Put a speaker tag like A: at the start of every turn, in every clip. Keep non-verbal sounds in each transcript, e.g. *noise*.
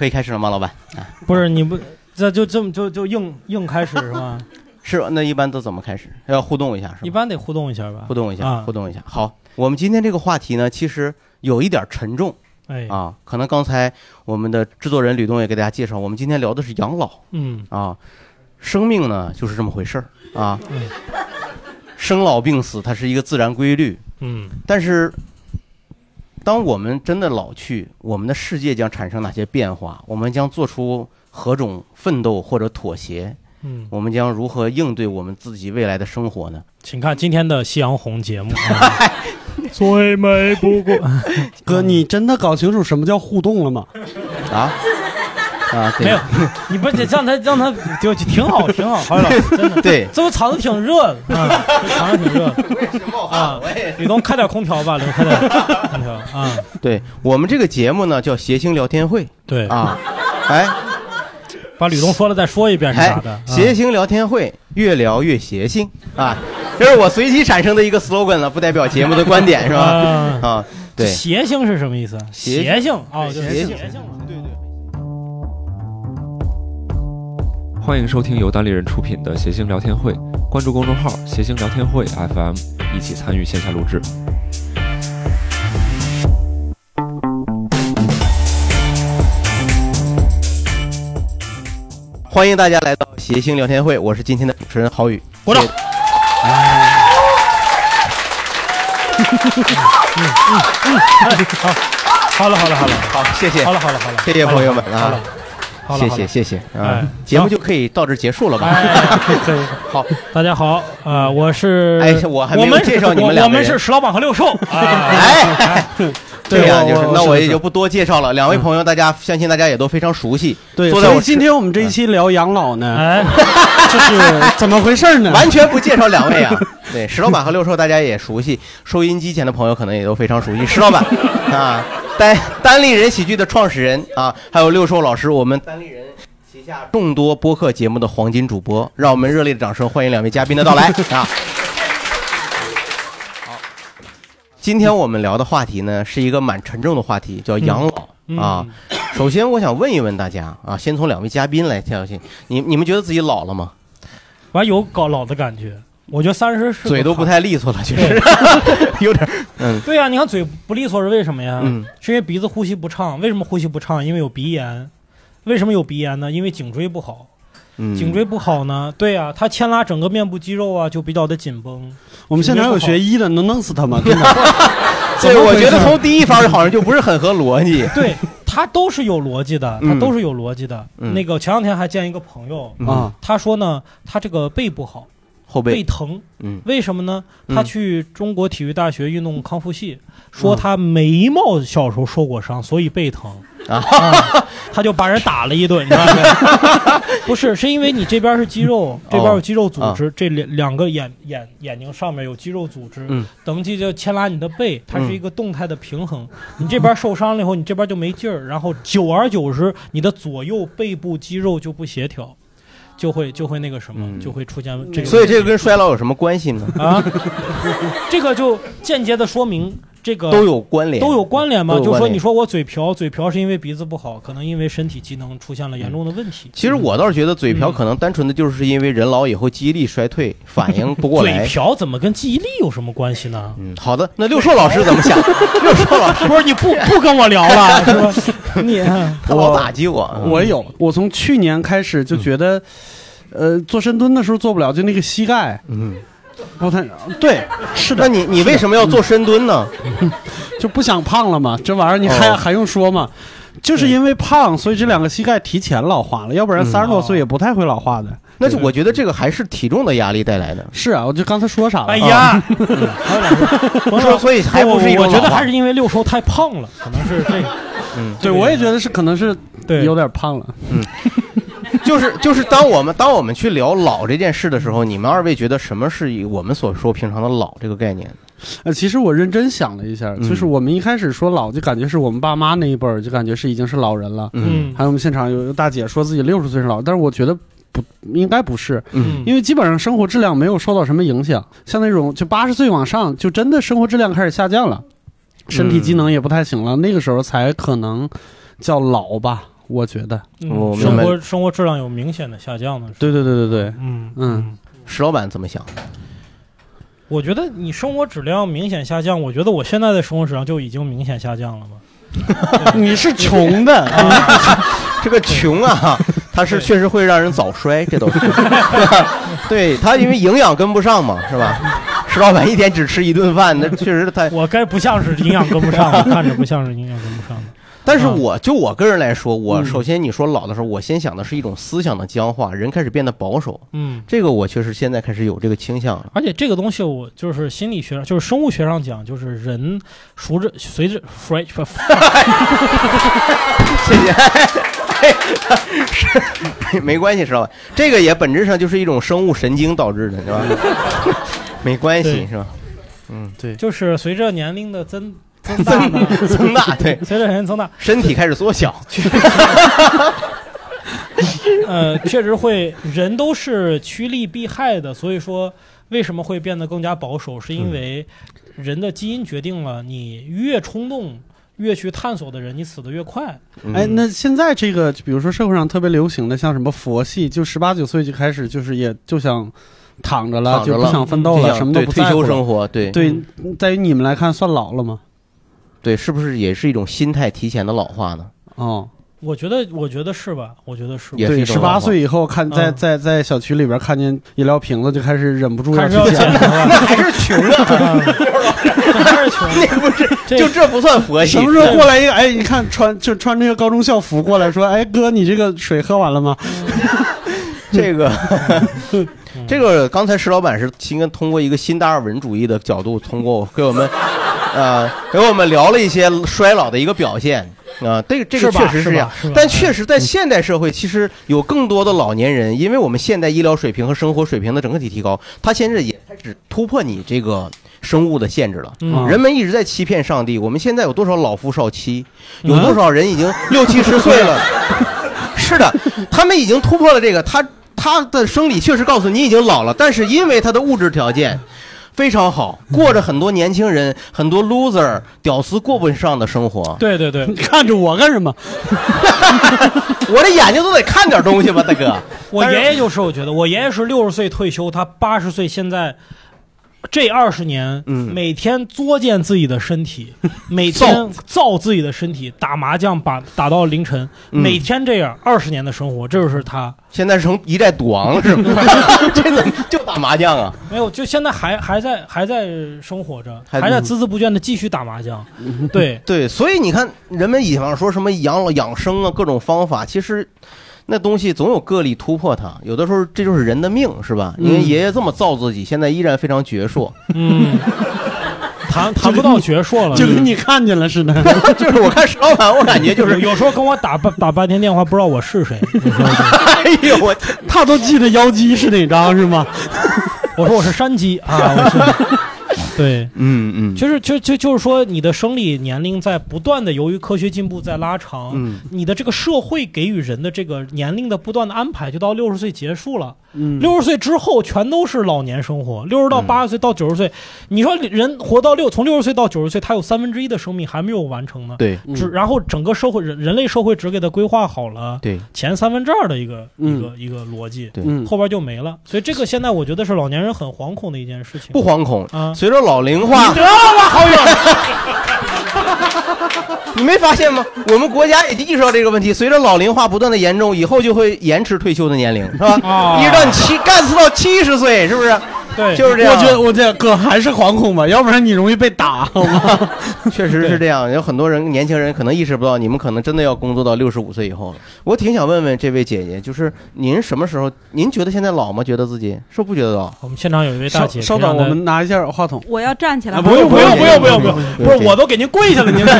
A: 可以开始了吗，老板？啊，
B: 不是你不这就这么就就硬硬开始是吗？*laughs*
A: 是，那一般都怎么开始？要互动一下是吧？
B: 一般得互动一下吧
A: 互。动一下，
B: 啊
A: 互动一下。好，我们今天这个话题呢，其实有一点沉重
B: 哎，
A: 啊。可能刚才我们的制作人吕东也给大家介绍，我们今天聊的是养老
B: 嗯
A: 啊。生命呢，就是这么回事儿啊
B: 嗯。
A: 生老病死，它是一个自然规律。
B: 嗯
A: 但是，当我们真的老去，我们的世界将产生哪些变化？我们将做出何种奋斗或者妥协？
B: 嗯，
A: 我们将如何应对我们自己未来的生活呢？
B: 请看今天的夕阳红节目。啊 *laughs* 最美不过，
C: 哥，你真的搞清楚什么叫互动了吗？
A: 啊啊，*laughs* 对
B: 没有，你不是让他让他就就挺好挺好，郝宇老师真的，
A: 对，
B: 这不场子挺热的啊，这场子挺热的啊。吕东开点空调吧，吕东开点空调 *laughs* 啊。
A: 对我们这个节目呢叫谐星聊天会
B: 对，
A: 啊，哎
B: 把吕东说了再说一遍是啥的？，啊
A: 谐星聊天会越聊越谐星啊，这是我随机产生的一个 slogan 了，不代表节目的观点是吧？
B: 啊，
A: 啊，对，
B: 谐星是什么意思？
A: 谐
B: 谐星啊，
A: 谐星。对对。
D: 欢迎收听由单立人出品的谐星聊天会，关注公众号“谐星聊天会 FM”，一起参与线下录制。
A: 欢迎大家来到谐星聊天会，我是今天的主持人郝宇。
B: 鼓掌。
A: 谢谢。
B: 好了好了好了。
A: 好，谢谢。
B: 好，了好了好了，
A: 谢谢朋友们
B: 好了
A: 啊，谢
B: 好了好了。
A: 谢谢谢啊
B: 哎，
A: 节目就可以到这结束了吧？
B: 哎，可以。*laughs*
A: 好，
B: 大家好，呃，我是，
A: 哎我还没介绍你们
B: 俩我们是石老板和六兽。啊，
A: 哎，*laughs* 这样就是，那我也就不多介绍了。两位朋友，大家相信大家也都非常熟悉，
C: 对，所以今天我们这一期聊养老呢，
B: 哎，*laughs*
C: 就是怎么回事呢？
A: 完全不介绍两位啊。*laughs* 对，石老板和六兽大家也熟悉，收音机前的朋友可能也都非常熟悉。石老板啊，单单立人喜剧的创始人啊，还有六兽老师，我们单立人旗下众多播客节目的黄金主播，让我们热烈的掌声欢迎两位嘉宾的到来 *laughs* 啊！好，今天我们聊的话题呢，是一个蛮沉重的话题，叫养老。
B: 嗯
A: 啊，首先我想问一问大家啊，先从两位嘉宾来挑起，你你们觉得自己老了吗？
B: 完有搞老的感觉。我觉得三十是
A: 嘴都不太利索了，其实 *laughs* 有点，嗯 *laughs*
B: 对呀、你看嘴不利索是为什么呀？
A: 嗯
B: 是因为鼻子呼吸不畅。为什么呼吸不畅？因为有鼻炎。为什么有鼻炎呢？因为颈椎不好。
A: 嗯，
B: 颈椎不好呢，对呀、他牵拉整个面部肌肉啊，就比较的紧绷。
C: 我们现场有学医的，能弄死他吗？*laughs* 真的，
A: 对，我觉得从第一方好像就不是很合逻辑。*laughs*
B: 对，他都是有逻辑的，它
A: 嗯
B: 都是有逻辑的。
A: 嗯。
B: 那个前两天还见一个朋友，
A: 嗯。
C: 啊，
B: 他说呢，他这个背不好，
A: 后背，
B: 背疼，
A: 嗯。
B: 为什么呢？
A: 嗯。
B: 他去中国体育大学运动康复系，说他眉毛小时候受过伤，所以背疼。
A: 啊
B: 啊，*laughs* 他就把人打了一顿，你知道吗？*laughs* 不是，是因为你这边是肌肉，这边有肌肉组织，这两两个眼眼眼睛上面有肌肉组织，
A: 嗯
B: 等级就牵拉你的背，它是一个动态的平衡。你这边受伤了以后，你这边就没劲儿，然后久而久之，你的左右背部肌肉就不协调，就会就会那个什么，
A: 嗯
B: 就会出现这个。
A: 所以这个跟衰老有什么关系呢？
B: 啊，*laughs* 这个就间接的说明这个
A: 都有关联，
B: 都有关联吗？就说你说我嘴瓢，嘴瓢是因为鼻子不好，可能因为身体机能出现了严重的问题。
A: 其实我倒是觉得嘴瓢
B: 嗯
A: 可能单纯的就是因为人老以后记忆力衰退，反应不过来嘴。
B: 瓢怎么跟记忆力有什么关系呢？
A: 嗯，好的，那六兽老师怎么想？*laughs* 六兽老师
B: 不是你不不跟我聊了 *laughs* 是吧？你
A: 他老打击我，嗯
C: 我有，我从去年开始就觉得，呃，做深蹲的时候做不了，就那个膝盖
A: 嗯，
C: 不太 *laughs* 对，是的，
A: 那你你为什么要做深蹲呢？*laughs*
C: 就不想胖了嘛，这玩意儿你还、
A: 哦
C: 还用说吗？就是因为胖，所以这两个膝盖提前老化了，要不然
A: 嗯
C: 三十多岁也不太会老化的。
A: 那就我觉得这个还是体重的压力带来的。
C: 是啊，我就刚才说啥了？
B: 哎呀，还有两个
A: 说所以还不是一种
B: 我觉得还是因为六叔太胖了，可能是这个。
A: 嗯，
C: 对，我也觉得是，可能是
B: 对
C: 有点胖了。
A: 就是就是当我们当我们去聊老这件事的时候，你们二位觉得什么是以我们所说平常的老这个概念？
C: 呃，其实我认真想了一下，
A: 嗯
C: 就是我们一开始说老，就感觉是我们爸妈那一辈儿，就感觉是已经是老人了。
B: 嗯
C: 还有我们现场有一个大姐说自己六十岁是老，但是我觉得不应该不是，
A: 嗯
C: 因为基本上生活质量没有受到什么影响。像那种就八十岁往上，就真的生活质量开始下降了，身体机能也不太行了，那个时候才可能叫老吧。我觉得，
B: 生活生活质量有明显的下降的是。
C: 对对对对对，
B: 嗯
C: 嗯，
A: 石老板怎么想？
B: 我觉得你生活质量明显下降，我觉得我现在的生活质量就已经明显下降了吧。*laughs*
C: 你是穷的，啊 *laughs* *laughs*
A: 这个穷啊，它是确实会让人早衰，这都是。对他，因为营养跟不上嘛，是吧？石老板一天只吃一顿饭，那确实太。
B: 我该不像是营养跟不上的，看着不像是营养跟不上的。
A: 但是我就我个人来说，我
C: 嗯
A: 首先你说老的时候，我先想的是一种思想的僵化，人开始变得保守，
B: 嗯，
A: 这个我确实现在开始有这个倾向了。
B: 而且这个东西我就是心理学上，就是生物学上讲，就是人熟着随着 fresh *laughs*
A: 谢谢。*laughs* 是没关系，知道吧，这个也本质上就是一种生物神经导致的，是吧？*laughs* 没关系，是吧？嗯，对，
B: 就是随着年龄的增 *laughs* 增大呢，
A: 增大，对，
B: 随着年龄增大，
A: 身体开始缩小。*laughs*
B: 呃，确实会，人都是趋利避害的，所以说为什么会变得更加保守，是因为人的基因决定了，你越冲动。越去探索的人，你死得越快。
A: 嗯
C: 哎，那现在这个，比如说社会上特别流行的，像什么佛系，就十八九岁就开始，就是也就想躺着了，
A: 着了
C: 就不想奋斗了，什么都
A: 对退休
C: 不在乎了。
A: 生活，对
C: 对，在于你们来看，算老了吗？
A: 对，是不是也是一种心态提前的老化呢？
C: 哦，
B: 我觉得，我觉得是吧？我觉得是。
A: 也是
C: 对，十八岁以后看在
B: 嗯
C: 在在小区里边看见饮料瓶子，就开始忍不住要去捡。*laughs*
B: 了，
A: 那还是穷啊，
B: 还是穷。*laughs*
A: 那不是就这不算佛系
C: 什么时候过来一个？哎，你看穿就穿这个高中校服过来说，哎哥，你这个水喝完了吗？*laughs*
A: 这个，这个刚才石老板是应该通过一个新达尔文主义的角度，通过给我们，呃，给我们聊了一些衰老的一个表现啊、这个这个确实
B: 是这样
A: 但确实在现代社会，其实有更多的老年人，因为我们现代医疗水平和生活水平的整个体提高，他现在也开始突破你这个生物的限制了。
B: 嗯
A: 人们一直在欺骗上帝。我们现在有多少老夫少妻？
B: 嗯
A: 有多少人已经六七十岁了？*laughs* 是的，他们已经突破了这个。他他的生理确实告诉你已经老了，但是因为他的物质条件非常好，过着很多年轻人、很多 loser、屌丝过不上的生活。
B: 对对对 *laughs*
C: 你，看着我干什么？*laughs*
A: 我这眼睛都得看点东西吧，大哥。
B: 我爷爷就是，我觉得我爷爷是六十岁退休，他八十岁，现在这二十年，
A: 嗯
B: 每天作践自己的身体，*laughs* 每天造自己的身体，打麻将把打到凌晨，
A: 嗯
B: 每天这样，二十年的生活，这就是他。
A: 现在成一代赌王了是吗？*laughs* 这怎么就打麻将啊？
B: 没有，就现在还还在还在生活着，
A: 还
B: 还在孜孜不倦的继续打麻将。对，
A: 对，所以你看，人们以往说什么养老养生啊，各种方法，其实那东西总有个例突破它。有的时候这就是人的命，是吧？因为
C: 嗯
A: 爷爷这么造自己，现在依然非常矍铄。
B: 嗯，谈 *laughs* 谈不到矍铄了，
C: 就跟你看见了似的。*laughs*
A: 就是我看石老板，我感觉就是，
B: 有时候跟我打半打半天电话，不知道我是谁。*laughs*
A: 哎呦我，
C: 他都记得妖姬是哪张是吗？
B: 我说我是山鸡啊，我是。对，
A: 嗯嗯，
B: 就是就就就是说，你的生理年龄在不断的由于科学进步在拉长，
A: 嗯
B: 你的这个社会给予人的这个年龄的不断的安排，就到六十岁结束了。
C: 嗯，
B: 六十岁之后全都是老年生活，六十到
A: 嗯
B: 八十岁到九十岁，你说人活到六从六十岁到九十岁，他有三分之一的生命还没有完成呢。
A: 对
C: 嗯
B: 只然后整个社会人人类社会只给他规划好了
A: 对
B: 前三分之二的一个、
C: 嗯
B: 一个一个逻辑，
A: 对，
C: 嗯，
B: 后边就没了。所以这个现在我觉得是老年人很惶恐的一件事情。
A: 不惶恐。
B: 啊，
A: 随着老龄化
B: 你，得了吧，好友。*laughs*
A: 你没发现吗？我们国家也意识到这个问题，随着老龄化不断的严重，以后就会延迟退休的年龄，是吧？
B: 啊
A: 一直到你七干死到七十岁，是不是？
B: 对，
A: 就是这样。
C: 我觉得我这哥还是惶恐吧，要不然你容易被打，好吗？*laughs*
A: 确实是这样，有很多人年轻人可能意识不到，你们可能真的要工作到六十五岁以后了。我挺想问问这位姐姐，就是您什么时候？您觉得现在老吗？觉得自己是不是不觉得老？
B: 我们现场有一位大姐，
C: 稍稍等，我们拿一下话筒。
E: 我要站起来
B: 不用不用
A: 不用
B: 不用不用不是我都给您跪下了，您。*laughs*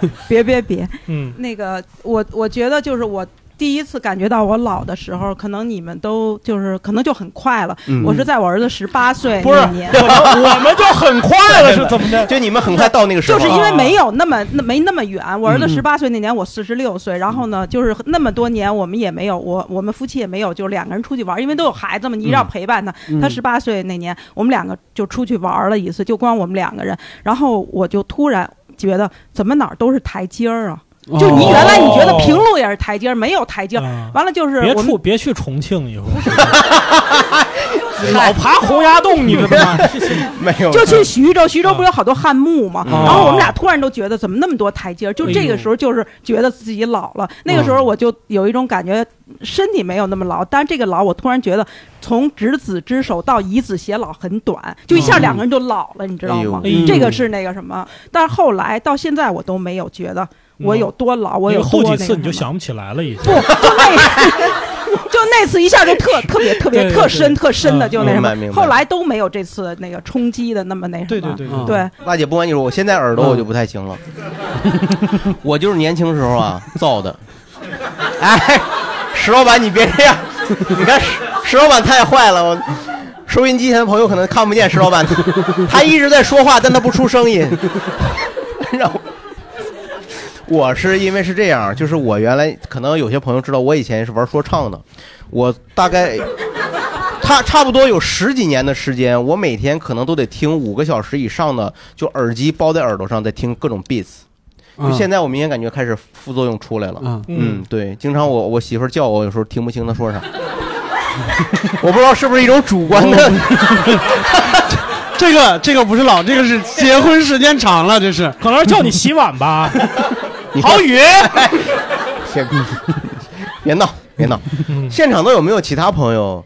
B: *laughs*
E: 别别别，
B: 嗯
E: 那个我我觉得就是我第一次感觉到我老的时候，可能你们都就是可能就很快了。
A: 嗯
E: 我是在我儿子十八岁
B: 不是
E: 那年。*laughs*
B: 我们就很快了，是怎么的？*laughs*
A: 就你们很快到那个时候了，
E: 就是因为没有那么那没那么远，我儿子
C: 嗯
E: 十八岁那年我四十六岁，然后呢，就是那么多年我们也没有我我们夫妻也没有就两个人出去玩，因为都有孩子嘛，你一定要陪伴他。
C: 嗯
E: 他十八岁那年，我们两个就出去玩了一次，就光我们两个人，然后我就突然觉得怎么哪儿都是台阶儿啊。就你原来你觉得平
B: 哦
E: 路也是台阶儿，没有台阶完了就是
B: 别处别去重庆以后，*laughs* *laughs* 老爬洪崖洞，你知道吗？*laughs*
A: 没有，
E: 就去徐州，徐州
B: 啊
E: 不是有好多汉墓吗？
A: 嗯
E: 然后我们俩突然都觉得怎么那么多台阶儿，就这个时候就是觉得自己老了。那个时候我就有一种感觉，身体没有那么老，但是这个老我突然觉得从执子之手到以子偕老很短，就一下两个人就老了，你知道吗？这个是那个什么，但是后来到现在我都没有觉得我有多老，我有
B: 后几次你就想不起来了，已经。
E: 不，就那 *laughs* 就那次一下就特特别特别特深特深的，
B: 嗯
E: 就那什么后来都没有这次那个冲击的那么那什么。
B: 对对对
C: 嗯
E: 对，
A: 大姐不瞒你说，我现在耳朵我就不太行了，我就是年轻时候啊造的。哎，石老板你别这样，你看石石老板太坏了，我收音机前的朋友可能看不见石老板，他一直在说话，但他不出声音，让我。我是因为是这样，就是我原来可能有些朋友知道，我以前是玩说唱的，我大概差差不多有十几年的时间，我每天可能都得听五个小时以上的，就耳机包在耳朵上，在听各种 beats。就现在，我明显感觉开始副作用出来了。
C: 嗯
A: 嗯，对，经常我我媳妇儿叫我，有时候听不清她说啥，我不知道是不是一种主观的。*laughs*
C: 这个这个不是老，这个是结婚时间长了，这是
B: 可能是叫你洗碗吧。
A: 你
B: 郝宇，*laughs*
A: 别别闹，别闹！现场都有没有其他朋友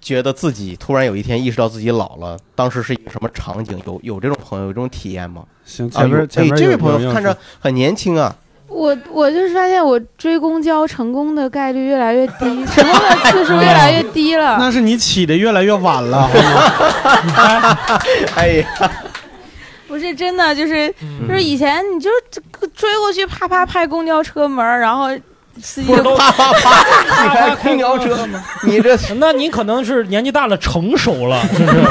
A: 觉得自己突然有一天意识到自己老了？当时是一个什么场景？有有这种朋友有这种体验吗？
C: 行，前面前面
A: 哎，这位朋友看着很年轻啊，
F: 我我就是发现我追公交成功的概率越来越低，成功的次数越来越低了。
C: 那是你起的越来越晚了，*laughs*
A: 哎呀，
F: 不是真的，就是
B: 嗯
F: 就是以前你就这个追过去，啪啪拍公交车门，然后司机
A: 不是
F: 就
A: 啪啪啪，你开空调车，你这 *laughs*
B: 那你可能是年纪大了，成熟了，就是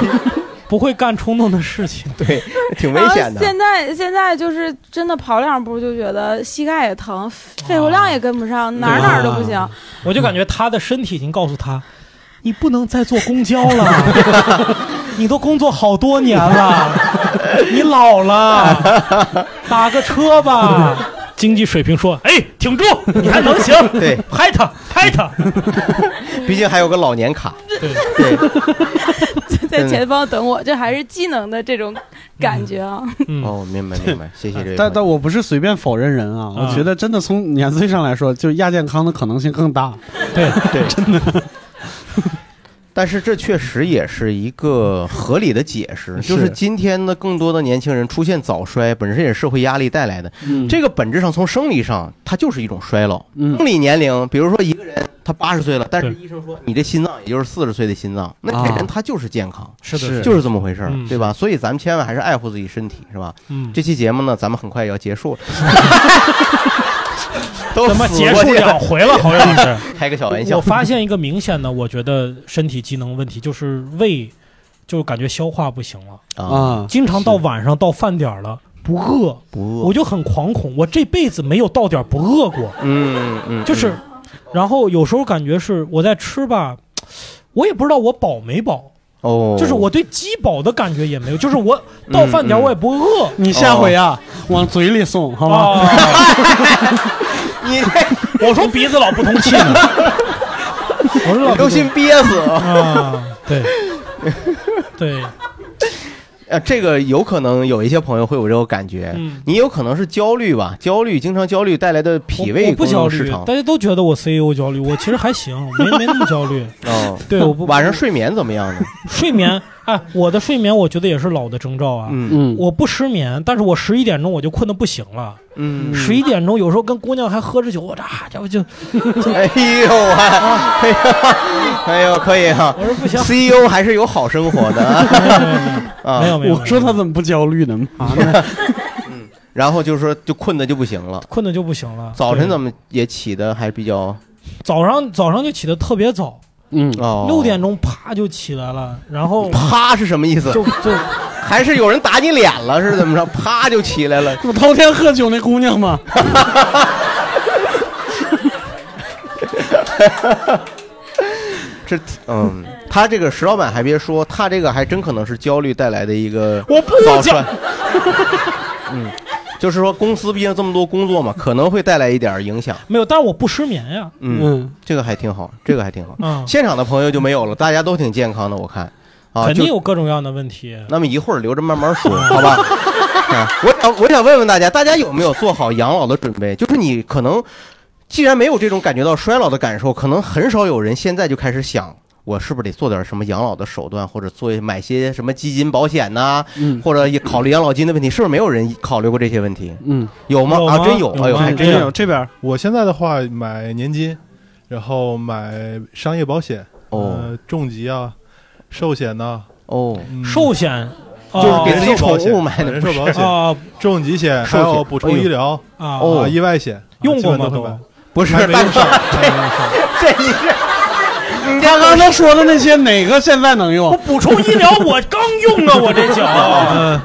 B: 不会干冲动的事情。*laughs*
A: 对，挺危险的。
F: 现在现在就是真的跑两步就觉得膝盖也疼，肺活量也跟不上，哪儿哪儿都不行。
B: 我就感觉他的身体已经告诉他，你不能再坐公交了，*laughs* 你都工作好多年了，*laughs* 你老了，*laughs* 打个车吧。经济水平说：“哎，挺住，你还能行。
A: 对，
B: 拍他，拍他。*laughs*
A: 毕竟还有个老年卡。
B: 对
A: 对，
F: 在前方等我，这还是技能的这种感觉啊。
B: 嗯，
A: 哦，明白明白，谢谢这位。
C: 但但我不是随便否认人啊，我觉得真的从年岁上来说，就亚健康的可能性更大。
B: 对
A: 对，真的。但是这确实也是一个合理的解释，就是
C: 是
A: 今天的更多的年轻人出现早衰，本身也是社会压力带来的。
C: 嗯
A: 这个本质上从生理上，它就是一种衰老。
C: 嗯
A: 生理年龄，比如说一个人他八十岁了，但是医生说你这心脏也就是四十岁的心脏，那这人
C: 啊
A: 他就是健康，
B: 是的，
C: 是
A: 就是这么回事儿，
B: 嗯
A: 对吧？所以咱们千万还是爱护自己身体，是吧？
B: 嗯，
A: 这期节目呢，咱们很快也要结束了。*laughs* 都
B: 怎么结束两回了？好像是。*laughs*
A: 开个小玩笑
B: 我。发现一个明显的，我觉得身体机能问题，就是胃，就感觉消化不行了，
A: 啊，
C: 啊，
B: 经常到晚上到饭点了不饿，
A: 不饿。
B: 我就很惶恐，我这辈子没有到点不饿过，
A: 嗯嗯，
B: 就是，然后有时候感觉是我在吃吧，我也不知道我饱没饱，
A: 哦，
B: 就是我对饥饱的感觉也没有，就是我 *laughs* 到饭点我也不饿。
C: 你下回啊，往嘴里送，好吗？
B: 啊！*laughs*
A: 你 *laughs*
B: 我说鼻子老不通气呢，我说老不通
A: 都心憋死。
B: 啊，对，对，
A: 呃，这个有可能有一些朋友会有这种感觉，
B: 嗯
A: 你有可能是焦虑吧，焦虑，经常焦虑带来的脾胃
B: 不焦。大家都觉得我 CEO 焦虑，我其实还行，没没那么焦虑。*laughs*
A: 哦，
B: 对，我不
A: 晚上睡眠怎么样呢？*laughs*
B: 睡眠，哎，我的睡眠我觉得也是老的征兆啊。
A: 嗯
C: 嗯，
B: 我不失眠，但是我十一点钟我就困得不行了。
A: 嗯，
B: 十一点钟有时候跟姑娘还喝着酒，我这家伙就，*laughs*
A: 哎呦啊，*laughs* 哎呦，哎呦，可以哈
B: 我说不行
A: ，，CEO 还是有好生活的 *laughs* 啊啊。
B: 没有没有，
C: 我说他怎么不焦虑呢？妈的，
A: 然后就是说，就困的就不行了。
B: 困的就不行了。
A: 早晨怎么也起的还比较
B: 早上早上就起的特别早，
C: 嗯，
A: 哦，
B: 六点钟啪就起来了，然后
A: 啪是什么意思？
B: 就就 *laughs*
A: 还是有人打你脸了是怎么着？啪就起来了。*laughs*
C: 我头天喝酒那姑娘吗，*laughs*
A: 这嗯，他这个石老板还别说，他这个还真可能是焦虑带来的一个
B: 我不
A: 早
B: 讲
A: 衰。嗯，就是说公司毕竟这么多工作嘛，可能会带来一点影响。
B: 没有，但是我不失眠呀。
A: 嗯，
C: 嗯，
A: 这个还挺好，这个还挺好。
B: 嗯，
A: 现场的朋友就没有了，大家都挺健康的，我看啊，
B: 肯定有各种各样的问题。
A: 那么一会儿留着慢慢说，*laughs* 好吧？啊，我想我想问问大家，大家有没有做好养老的准备？就是你可能既然没有这种感觉到衰老的感受，可能很少有人现在就开始想。我是不是得做点什么养老的手段，或者做买些什么基金保险呐、
C: 嗯。
A: 或者也考虑养老金的问题？是不是没有人考虑过这些问题？
C: 嗯，
A: 有吗？啊，
B: 有吗？
A: 真有！哎呦，
B: 有。
A: 还
C: 真有。这边
G: 我现在的话，买年金，然后买商业保险，
A: 哦。
G: 呃，重疾啊，寿险呐、
A: 哦，
G: 嗯。
B: 寿险？
A: 就是给自己宠物买的
G: 人寿保险、
B: 啊
G: 重疾险，还有补充医疗
B: 啊
G: 意外险，
B: 用过吗都
G: 基本都会买。
A: 不是，
G: 还没
A: 大哥
G: 用上，*laughs* 还没用上。*laughs*
A: 这你是 *laughs* 你
C: 刚刚他说的那些哪个现在能用我？
B: 补充医疗我刚用啊，我这脚，*laughs*
G: 嗯，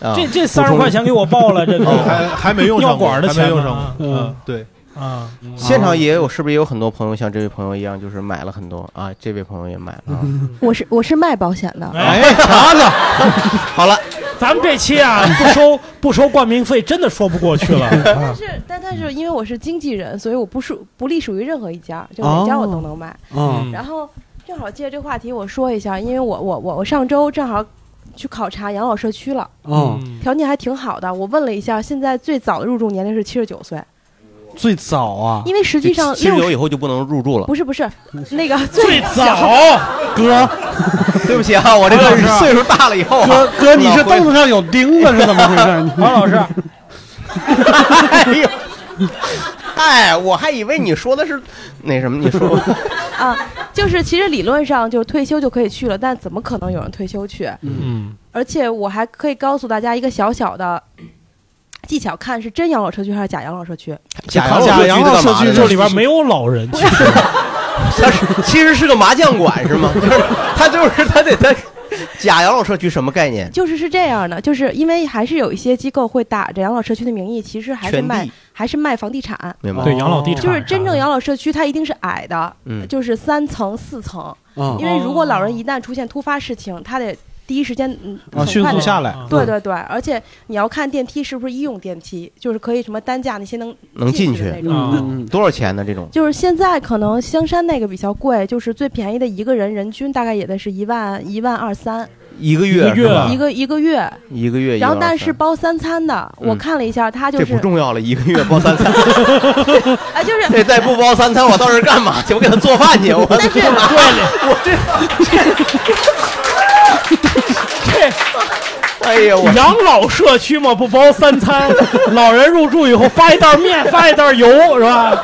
A: 啊
B: 这这三十块钱给我报了，这个
G: 还还没用上过，
B: 尿管的
G: 还没用上
B: 钱。
G: 嗯，对，
B: 啊，
A: 现场也有，是不是也有很多朋友像这位朋友一样，就是买了很多啊？这位朋友也买了啊。
H: 我是我是卖保险的，
B: 哎，
A: 啥呢？*laughs* 好了，
B: 咱们这期啊 *laughs* 不收不收冠名费，真的说不过去了。*laughs*
H: 但是但但是因为我是经纪人，所以我不属不隶属于任何一家，就哪家我都能卖。
C: 嗯
H: 然后正好借着这个话题，我说一下，因为我我我我上周正好去考察养老社区了，
C: 嗯，
H: 条件还挺好的。我问了一下，现在最早的入住年龄是七十九岁，
C: 最早啊，
H: 因为实际上
A: 七十
H: 六
A: 九以后就不能入住了。
H: 不是不是。*laughs* 那个
B: 最早？
C: 哥。*laughs*
A: 对不起啊，我这个岁数大了以后啊，
C: 哥哥，你是凳子上有钉子是怎么回事？
B: 王老师，*laughs*
A: 哎呦，哎，我还以为你说的是那什么，你说。
H: 啊，就是其实理论上就是退休就可以去了，但怎么可能有人退休去？
B: 嗯，
H: 而且我还可以告诉大家一个小小的技巧，看是真养老社区还是假养老社区。
A: 假
C: 假养老社区
B: 这里边没有老人，其实 *laughs*
A: 它是其实是个麻将馆是吗？*laughs* 他就是他得他假养老社区什么概念？
H: 就是是这样的，就是因为还是有一些机构会打着养老社区的名义，其实还是卖还是卖房地产。
A: 明白？
B: 对养老地产
H: 就是真正养老社区，它一定是矮的，
A: 嗯
H: 就是三层四层，
C: 嗯
H: 因为如果老人一旦出现突发事情，他得第一时间嗯
C: 啊，迅
H: 很快地
C: 速下来。
H: 对对对，而且你要看电梯是不是医用电梯，就是可以什么担架那些能
A: 能进去
H: 那种。
B: 啊
C: 嗯嗯
A: 多少钱呢？这种
H: 就是现在可能香山那个比较贵，就是最便宜的一个人人均大概也得是一万一万二三
A: 一个
B: 月
A: 月
H: 一个一个月，
A: 一个月
H: 然后但是包三餐的，我
A: 嗯
H: 看了一下，他就是这
A: 不重要了，一个月包三餐。
H: 啊，*laughs* *laughs* 就是
A: 这再不包三餐，我到这儿干嘛去？我给他做饭去。我
H: 但是 *laughs*
A: 我这
B: 这
A: 哎呀，我。
B: 养老社区嘛不包三餐，*laughs* 老人入住以后发一袋面，发一袋油是吧？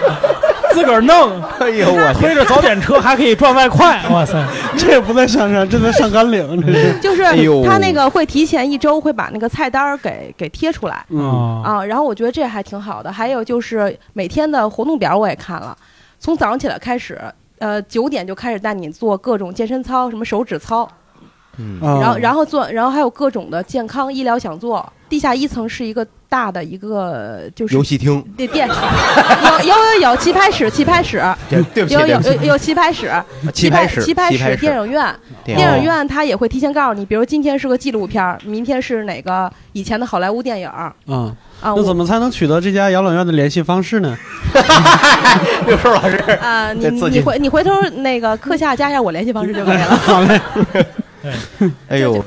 B: 自个儿弄，
A: 哎呦我
B: 推着早点车还可以赚外快，哇塞！
C: 这不在上山，这在上甘岭，这是。
H: 就是
A: 哎呦。
H: 他那个会提前一周会把那个菜单儿给给贴出来。
C: 嗯。
B: 啊，
H: 啊，然后我觉得这还挺好的。还有就是每天的活动表我也看了，从早上起来开始，呃，九点就开始带你做各种健身操，什么手指操，
A: 嗯
H: 然后然
C: 后
H: 后做，然后还有各种的健康医疗讲座。地下一层是一个大的一个就是
A: 游戏厅，*laughs*
H: 店店，有有有有棋牌室，棋牌室，
A: 对对不起，
H: 有有有有棋牌室，
A: 棋牌室，
H: 棋牌室，电影院，
A: 电
H: 电影院它也会提前告诉你，比如今天是个纪录片，明天是哪个以前的好莱坞电影
C: 嗯，
H: 啊。
C: 那怎
H: 么
C: 么才能取得这家养老院的联系方式呢？*laughs*
A: 六叔老师，
H: 啊？你你回你回头那个课下加一下我联系方式就可以了。*laughs*
C: 好嘞，*laughs*
A: 哎呦，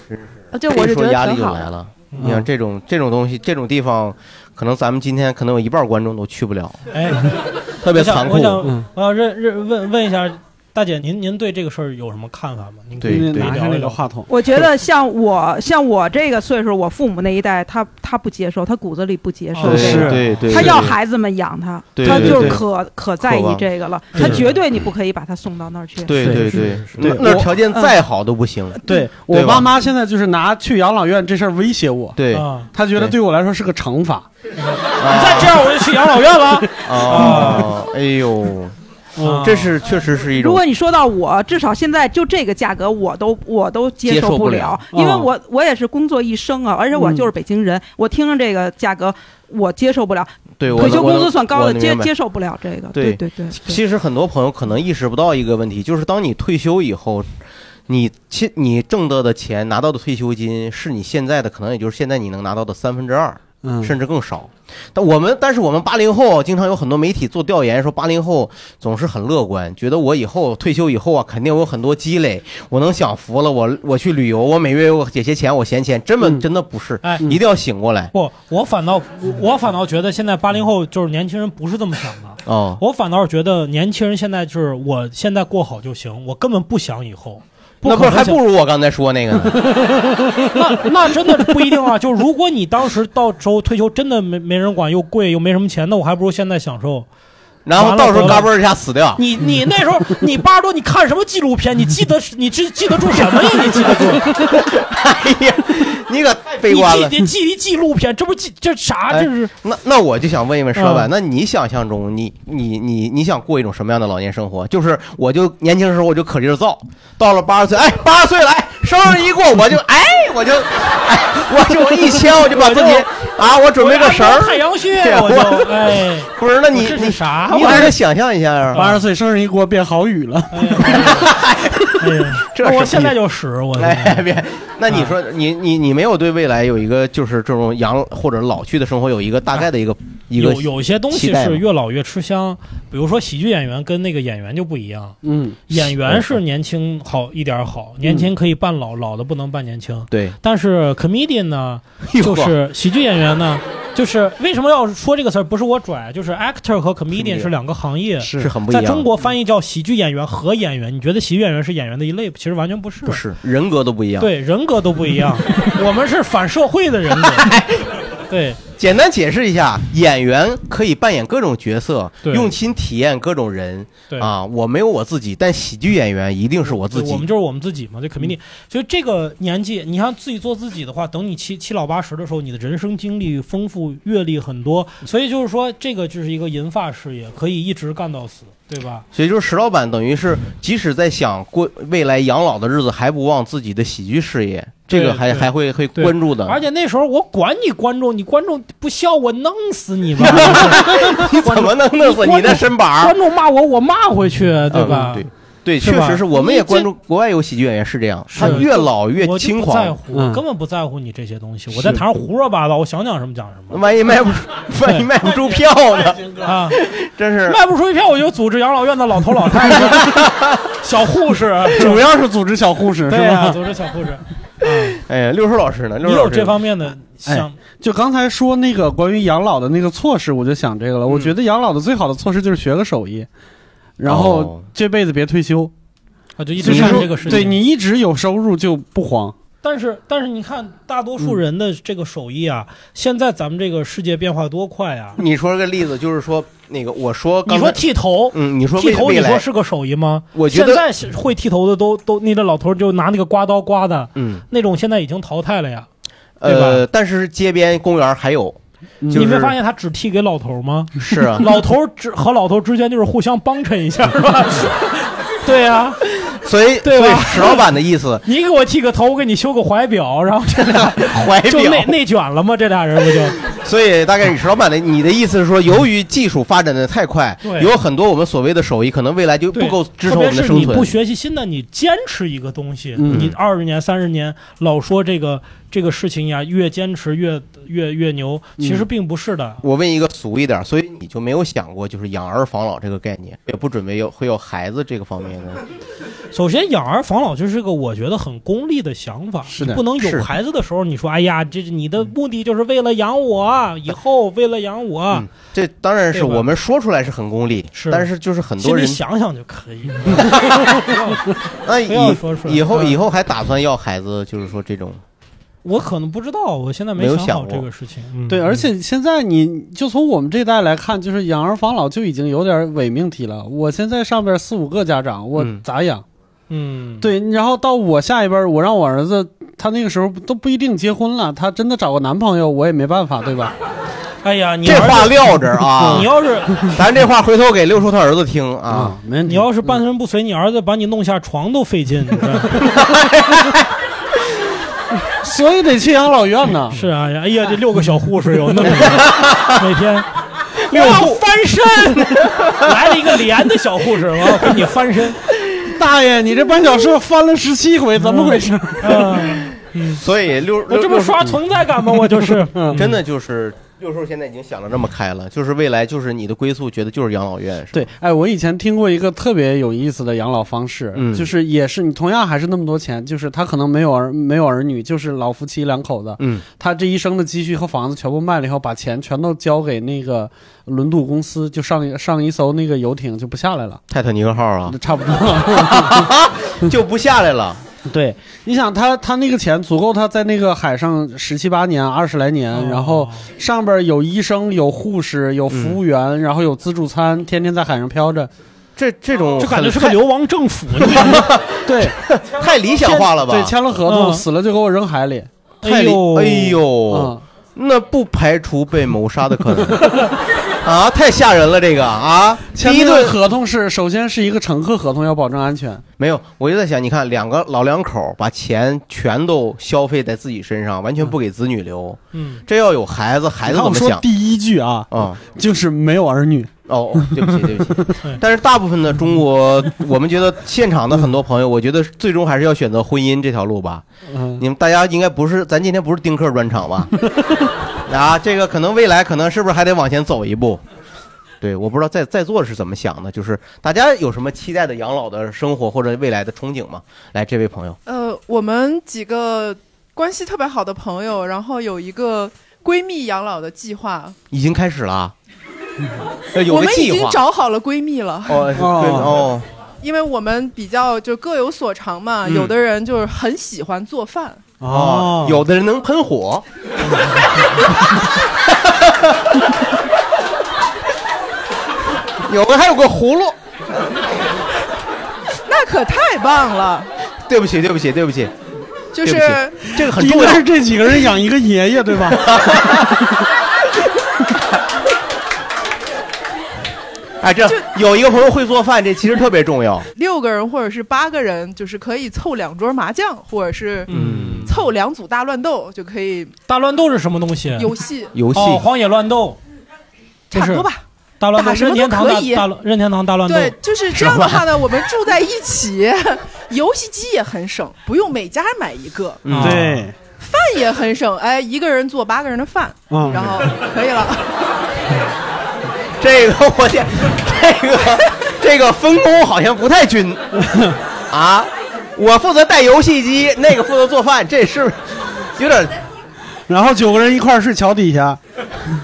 H: 就我是觉得
A: 一说压力。就来了。你像这种这种东西，这种地方，可能咱们今天可能有一半观众都去不了，
B: 哎，
A: 特别残酷
B: 我。想
C: 嗯
B: 我想认认问问一下大姐，您您对这个事儿有什么看法吗？您可以
A: 对对
C: 拿
B: 一聊。
C: 那个话筒。
E: 我觉得像我像我这个岁数，我父母那一代，他他不接受，他骨子里不接受
C: 是
E: 个。
A: 对对，
E: 他要孩子们养他，他就可可在意这个了，他绝对你不可以把他送到那儿去。
A: 对对对，那
C: 对
A: 那条件再好都不行。
C: 对
A: 对
C: 我爸妈现在就是拿去养老院这事儿威胁我，
A: 对
B: 啊，
C: 他觉得
A: 对
C: 对我来说是个惩罚。
B: 你再这样我就去养老院了。*laughs*
A: 啊，哎呦，
B: 啊。
A: 这是确实是一种
E: 如果你说到我，至少现在就这个价格，我都我都接
A: 接受
E: 受不
A: 不了。
E: 了，因为
C: 嗯。
E: 我我也是工作一生啊，而且我就是北京人，我听着这个价格我接受不了，
A: 对
E: 退休工资算高的接接受不了这个。
A: 对
E: 对对对，
A: 其实很多朋友可能意识不到一个问题，就是当你退休以后，你其你挣得的钱拿到的退休金是你现在的可能也就是现在你能拿到的三分之二。
C: 嗯
A: 甚至更少。但我们，但是我们八零后经常有很多媒体做调研说，八零后总是很乐观，觉得我以后退休以后啊，肯定有很多积累，我能享福了，我我去旅游，我每月有这些钱，我闲钱，根本真的不是，
B: 哎
A: 一定要醒过来
B: 不，我反倒我我反倒觉得现在八零后就是年轻人不是这么想的。
A: 哦。
B: 我反倒是觉得年轻人现在就是我现在过好就行，我根本不想以后。
A: 那不是还不如我刚才说那个呢？*laughs*
B: 那那真的不一定啊。就如果你当时到时候退休真的没没人管，又贵又没什么钱，那我还不如现在享受。
A: 然后到时候嘎嘣一下死掉。
B: 你你那时候你八十多，你看什么纪录片？你记得你记记得住什么呀？你记得住？*laughs*
A: 哎呀，你可太悲观了
B: 你。记你记一纪录片，这不记这啥？
A: 哎
B: 这是
A: 那那我就想问一问石老板，
B: 嗯
A: 那你想象中，你你你你想过一种什么样的老年生活？就是我就年轻的时候我就可劲儿造，到了八十岁，哎，八十岁了，哎，生日一过我就哎我就哎我就一敲我就把自己啊，我准备个绳儿，
B: 太阳穴，*laughs* 我就哎，
A: 不是，那你
B: 是
A: 你
B: 啥？
A: 你还是想象一下啊，
C: 八十岁生日一过变好雨了，
B: 哎呀，*laughs*
A: 这
B: 我现在就使我。
A: 哎，别，那你说你你你没有对未来有一个就是这种养或者老去的生活有一个大概的一个一个
B: 有有些东西是越老越吃香，比如说喜剧演员跟那个演员就不一样。
C: 嗯，
B: 演员是年轻好一点好，年轻可以扮老，老的不能扮年轻。
A: 对，
B: 但是 comedian 呢，就是喜剧演员呢，*laughs* 就是为什么要说这个词儿？不是我拽，就是 actor 和 comedian 是两个行业，
C: 是
A: 是很不一样。
B: 在中国翻译叫喜剧演员和演员。你觉得喜剧演员是演员的一类？其实完全不是，
A: 不是人格都不一样。，
B: 对人格都不一样。*laughs* 我们是反社会的人格。*laughs* 对，
A: 简单解释一下，演员可以扮演各种角色，用心体验各种人。
B: 对
A: 啊，我没有我自己，但喜剧演员一定是我自己。
B: 我们就是我们自己嘛，这 community。所以这个年纪，你像自己做自己的话，等你七七老八十的时候，你的人生经历丰富，阅历很多，所以就是说，这个就是一个银发事业，可以一直干到死，对吧？
A: 所以就是石老板等于是，即使在想过未来养老的日子，还不忘自己的喜剧事业，这个还还会会关注的。
B: 而且那时候我管你观众，你观众不笑我弄死你吧！*laughs*
A: 你怎么能弄死你的身板
B: 观？众骂我，我骂回去，对吧？
A: 嗯对对，确实是我们也关注国外有喜剧演员是这样，
B: 是
A: 他越老越轻狂。
B: 不在乎，
C: 嗯
B: 我根本不在乎你这些东西。我在台上胡说八道，我想讲什么讲什么
A: 万一卖不出，*laughs* 万一卖不出票呢？
B: 啊！*laughs*
A: 真是
B: 卖不出一票，我就组织养老院的老头老太太、*laughs* 小护士，
C: 主要是组织小护士是吧？
B: 组织小护士。
A: 哎呀，六叔老师呢？六
B: 你有
A: 叔
B: 这方面的想？
C: 就刚才说那个关于养老的那个措施，我就想这个了。我
A: 嗯
C: 觉得养老的最好的措施就是学个手艺，然后
A: 哦
C: 这辈子别退休，
B: 啊，就一直干这个事情。
C: 对你一直有收入就不慌。
B: 但是但是你看，大多数人的这个手艺啊，现在咱们这个世界变化多快啊！
A: 你说个例子，就是说那个我说
B: 你说剃头，
A: 嗯，你说
B: 剃头，你说是个手艺吗？
A: 我觉得
B: 现在会剃头的都都，那个老头就拿那个刮刀刮的
A: 嗯
B: 那种，现在已经淘汰了呀。对吧
A: 呃，但是街边公园还有，
C: 嗯
A: 就是
B: 你没发现他只剃给老头吗？
A: 是啊，
B: 老头儿之和老头之间就是互相帮衬一下，是吧？*laughs* 对呀、
A: 所以
B: 对吧
A: 所以石老板的意思，*laughs*
B: 你给我剃个头，我给你修个怀表，然后这俩 *laughs*
A: 怀表
B: 就内内卷了吗？这俩人不就？
A: 所以大概石老板的你的意思是说，由于技术发展的太快，有很多我们所谓的手艺，可能未来就不够支撑我们的生存
B: 你不。学习新的，你坚持一个东西，
C: 嗯
B: 你二十年、三十年老说这个这个事情呀，越坚持越越越牛，其实并不是的。
A: 我问一个俗一点，所以你就没有想过就是养儿防老这个概念，也不准备有会有孩子这个方面的。
B: 首先，养儿防老就是个我觉得很功利的想法，
C: 是的
B: 你不能有孩子的时候你说，哎呀，这你的目的就是为了养我，以后为了养我，
A: 嗯这当然是我们说出来是很功利，
B: 是
A: 但是就是很
B: 心里
A: 多人
B: 想想就可以。*laughs* *laughs*
A: 那以
B: 说
A: 以后
B: 嗯
A: 以后还打算要孩子，就是说这种
B: 我可能不知道，我现在
A: 没有
B: 想好这个事情。嗯
C: 对，而且现在你就从我们这代来看，就是养儿防老就已经有点伪命题了。我现在上边四五个家长，我
A: 嗯
C: 咋养？
B: 嗯，
C: 对，然后到我下一辈儿，我让我儿子，他那个时候都不一定结婚了，他真的找个男朋友，我也没办法，对吧？*laughs*
B: 哎呀，你
A: 这话撂这儿啊 *laughs*
B: 你，要是 *laughs*
A: 咱这话回头给六叔他儿子听啊。，
C: 没问题。
B: 你要是半身不遂，你儿子把你弄下床都费劲。
C: 所以得去养老院呢。
B: 是啊，哎呀，这六个小护士有那么多 *laughs* 每天。我要翻身，来了一个连的小护士，我要给你翻身。
C: 大爷，你这半小时翻了十七回，怎么回事？
B: 嗯，嗯，
A: 所以六
B: 我这不刷存在感吗？我就是，
A: 真的就是六叔现在已经想的这么开了，就是未来就是你的归宿，觉得就是养老院，是吧
C: 对，哎，我以前听过一个特别有意思的养老方式，
A: 嗯
C: 就是也是你同样还是那么多钱，就是他可能没有儿没有儿女，就是老夫妻两口子，
A: 嗯，
C: 他这一生的积蓄和房子全部卖了以后，把钱全都交给那个轮渡公司，就上一上一艘那个游艇就不下来了，
A: 泰坦尼克号啊，
C: 差不多。
A: 就不下来了。*laughs*
C: 对，你想他他那个钱足够他在那个海上十七八年、二十来年，
B: 哦
C: 然后上边有医生、有护士、有服务员，然后有自助餐，天天在海上飘着。
A: 这这种
B: 就感觉是个流亡政府，你 *laughs*
C: 对，
A: 太理想化了吧？
C: 对，签了合同，
B: 嗯
C: 死了就给我扔海里。
A: 太理
B: 呦
A: 哎呦，
C: 嗯，
A: 那不排除被谋杀的可能 *laughs* 啊！太吓人了，这个啊，
C: 签
A: 第一顿
C: 这个合同是首先是一个乘客合同，要保证安全。
A: 没有，我就在想，你看两个老两口把钱全都消费在自己身上，完全不给子女留，
B: 嗯，
A: 这要有孩子，孩子怎么想？
C: 第一句啊，
A: 啊、
C: 就是没有儿女。
A: 哦，哦 *laughs* 对不起，对不起。但是大部分的中国，*laughs* 我们觉得现场的很多朋友，我觉得最终还是要选择婚姻这条路吧。
C: 嗯，
A: 你们大家应该不是，咱今天不是丁克专场吧？*laughs* 啊，这个可能未来可能是不是还得往前走一步？对，我不知道在在座的是怎么想的，就是大家有什么期待的养老的生活或者未来的憧憬吗？来，这位朋友，
I: 呃，我们几个关系特别好的朋友，然后有一个闺蜜养老的计划，
A: 已经开始了 *laughs* 有
I: 我们已经
A: 划。
I: 找好了闺蜜了。
A: 哦对哦，
I: 因为我们比较就各有所长嘛，
A: 嗯。
I: 有的人就是很喜欢做饭，
A: 哦，有的人能喷火，*laughs* 有的还有个葫芦，
I: 那可太棒了。
A: 对不起，对不起，对不起，
I: 就是
A: 这个很重要。
C: 应该。是这几个人养一个爷爷，对吧？*laughs*
A: 哎，这有一个朋友会做饭，这其实特别重要。
I: 六个人或者是八个人，就是可以凑两桌麻将，或者是
A: 嗯。
I: 凑两组大乱斗，就可以
B: 大乱斗是什么东西？
I: 游戏。
A: 游戏。
B: 哦，荒野乱斗，
I: 差不多吧。
B: 大乱斗，
I: 打什么都
B: 任天堂大
I: 可以。
B: 大乱任天堂大乱斗，
I: 对，就是这样的话呢，我们住在一起，*laughs* 游戏机也很省，不用每家买一个，
A: 嗯。
C: 对，
I: 饭也很省，哎，一个人做八个人的饭，
C: 嗯。
I: 然后可以了。*laughs*
A: 这个我天，这个这个分工好像不太均啊！我负责带游戏机，那个负责做饭，这是有点 *laughs*
C: 然后九个人一块儿睡桥底下，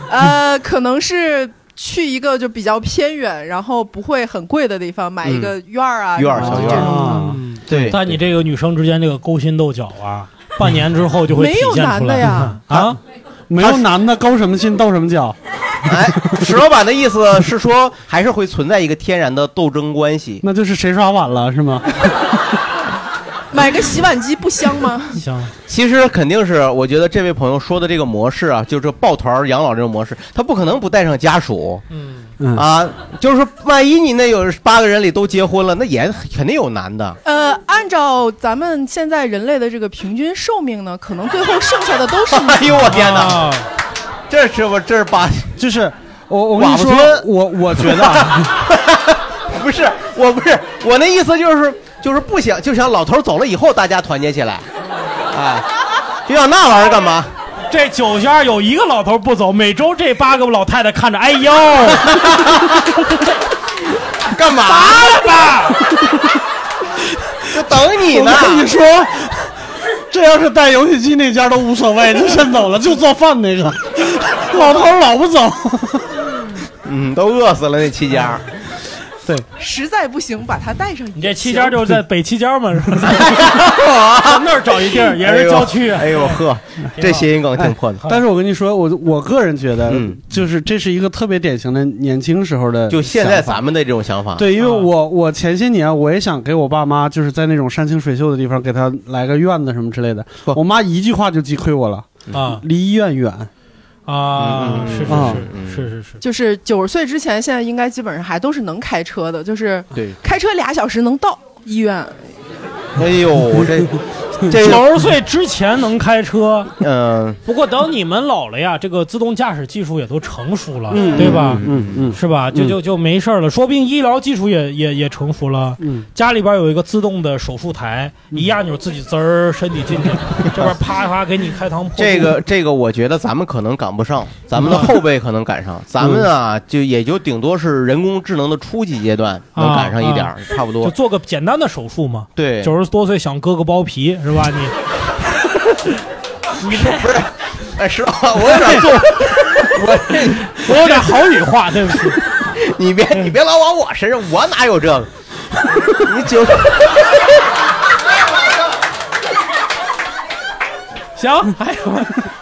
I: 呃，可能是去一个就比较偏远，然后不会很贵的地方买一个院儿啊，
A: 院儿小院儿
C: 啊，
A: 对。
B: 但你这个女生之间这个勾心斗角啊，半年之后就会
I: 没有
B: 体现出来
I: 男的呀
B: 啊！
C: 没有男的勾什么心斗什么角。
A: 哎，石老板的意思是说，还是会存在一个天然的斗争关系。
C: 那就是谁刷碗了是吗？*laughs*
I: 买个洗碗机不香吗？
B: 香，
A: 其实肯定是，我觉得这位朋友说的这个模式啊，就是抱团养老这种模式，他不可能不带上家属
B: 嗯，
C: 嗯
A: 啊。就是说，万一你那有八个人里都结婚了，那也肯定有男的。
I: 呃，按照咱们现在人类的这个平均寿命呢，可能最后剩下的都是 *laughs*
A: 哎呦我天哪！
B: 啊
A: 这是不这是把 *laughs*
C: 就是我我跟你说我我觉得啊，*laughs*
A: 不是，我不是，我那意思就是就是不想就想老头走了以后大家团结起来，啊，*laughs* 就想那玩意儿干嘛？
B: 这酒家有一个老头不走，每周这八个老太太看着，哎呦，
A: 干嘛
B: 了吧？
A: 就等你呢。
C: 我跟你说，这要是带游戏机那家都无所谓，就先走了，就做饭那个，老头老不走。
A: 嗯，都饿死了那七家。
C: 对，
I: 实在不行把他带上也行。
B: 你这七家就是在北七家嘛，是吧？*laughs* 在那儿找一地儿，也是郊区。
A: 哎呦呵，这谐音梗挺破的。
C: 但是我跟你说，我我个人觉得，
A: 嗯
C: 就是这是一个特别典型的年轻时候的，
A: 就现在咱们的这种想法，
C: 对，因为
B: 啊
C: 我我前些年我也想给我爸妈，就是在那种山清水秀的地方给他来个院子什么之类的。我妈一句话就击溃我了，
B: 啊
C: 离医院远。
B: 啊，
A: 嗯
B: 是是
C: 嗯
B: 是是是是，
I: 就是九十岁之前，现在应该基本上还都是能开车的，就是
A: 对。
I: 开车俩小时能到医院。
A: 哎呦，这这 *laughs*
B: 九十岁之前能开车，
A: 嗯，
B: 不过等你们老了呀，这个自动驾驶技术也都成熟了，
C: 嗯
B: 对吧？
C: 嗯嗯
B: 是吧？就就就没事儿了，说不定医疗技术也也也成熟了。
C: 嗯，
B: 家里边有一个自动的手术台，一按钮自己滋儿身体进去，*laughs* 这边啪啪给你开膛破肚。
A: 这个这个，我觉得咱们可能赶不上，咱们的后辈可能赶上，*laughs* 咱们啊，就也就顶多是人工智能的初级阶段能赶上一点儿，差不多。
B: 就做个简单的手术嘛。
A: 对，
B: 九十多岁想割个包皮是吧？你
A: 你这 *laughs* 不是？哎，石老板，我有点做，我
B: 我有点好语话，对不起。*laughs*
A: 你别你别老往我身上，我哪有这个？*laughs* 你九
B: 行，还有，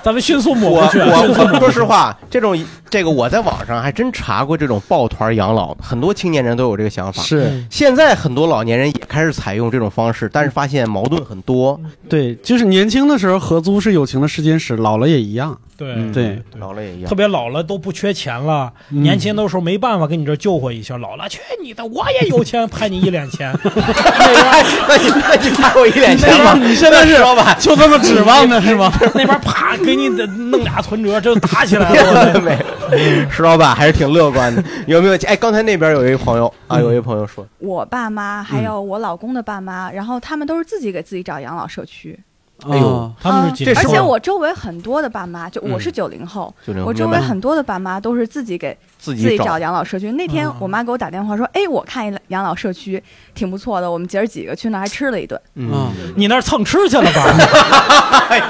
B: 咱们迅速抹
A: 我
B: 过去。迅速抹过去
A: 我说实，话，这种这个我在网上还真查过这种抱团养老，很多青年人都有这个想法。
C: 是
A: 现在很多老年人也开始采用这种方式，但是发现矛盾很多。
C: 对，就是年轻的时候合租是友情的试金石，老了也一样。
B: 对
A: 嗯
C: 对，
A: 老了也一样
B: 特。别老了都不缺钱了，
C: 嗯
B: 年轻的时候没办法跟你这救活一下，老了去你的，我也有钱，拍你一脸钱。*laughs*
A: 那你那你拍我一脸钱吗？
C: 你现在是
A: 石老板
C: 就这么指望的是吗？
B: 那边啪给你的弄俩存折，这就打起来了。
A: 没，石老板还是挺乐观的。有没有？哎，刚才那边有一个朋友啊，有一个朋友说，
J: 我爸妈还有我老公的爸妈，然后他们都是自己给自己找养老社区。
A: 哎呦
C: 啊
B: 他们是
J: 而且我周围很多的爸妈，就我是
A: 嗯。
J: 九零后
A: ，90
J: 我周围很多的爸妈都是自己给
A: 自己找。
J: 养老社区。那天
B: 嗯。
J: 我妈给我打电话说：“哎，我看一养老社区挺不错的，我们姐儿几个去那儿还吃了一顿。
A: 嗯，
C: 啊，
B: 你那儿蹭吃去了吧？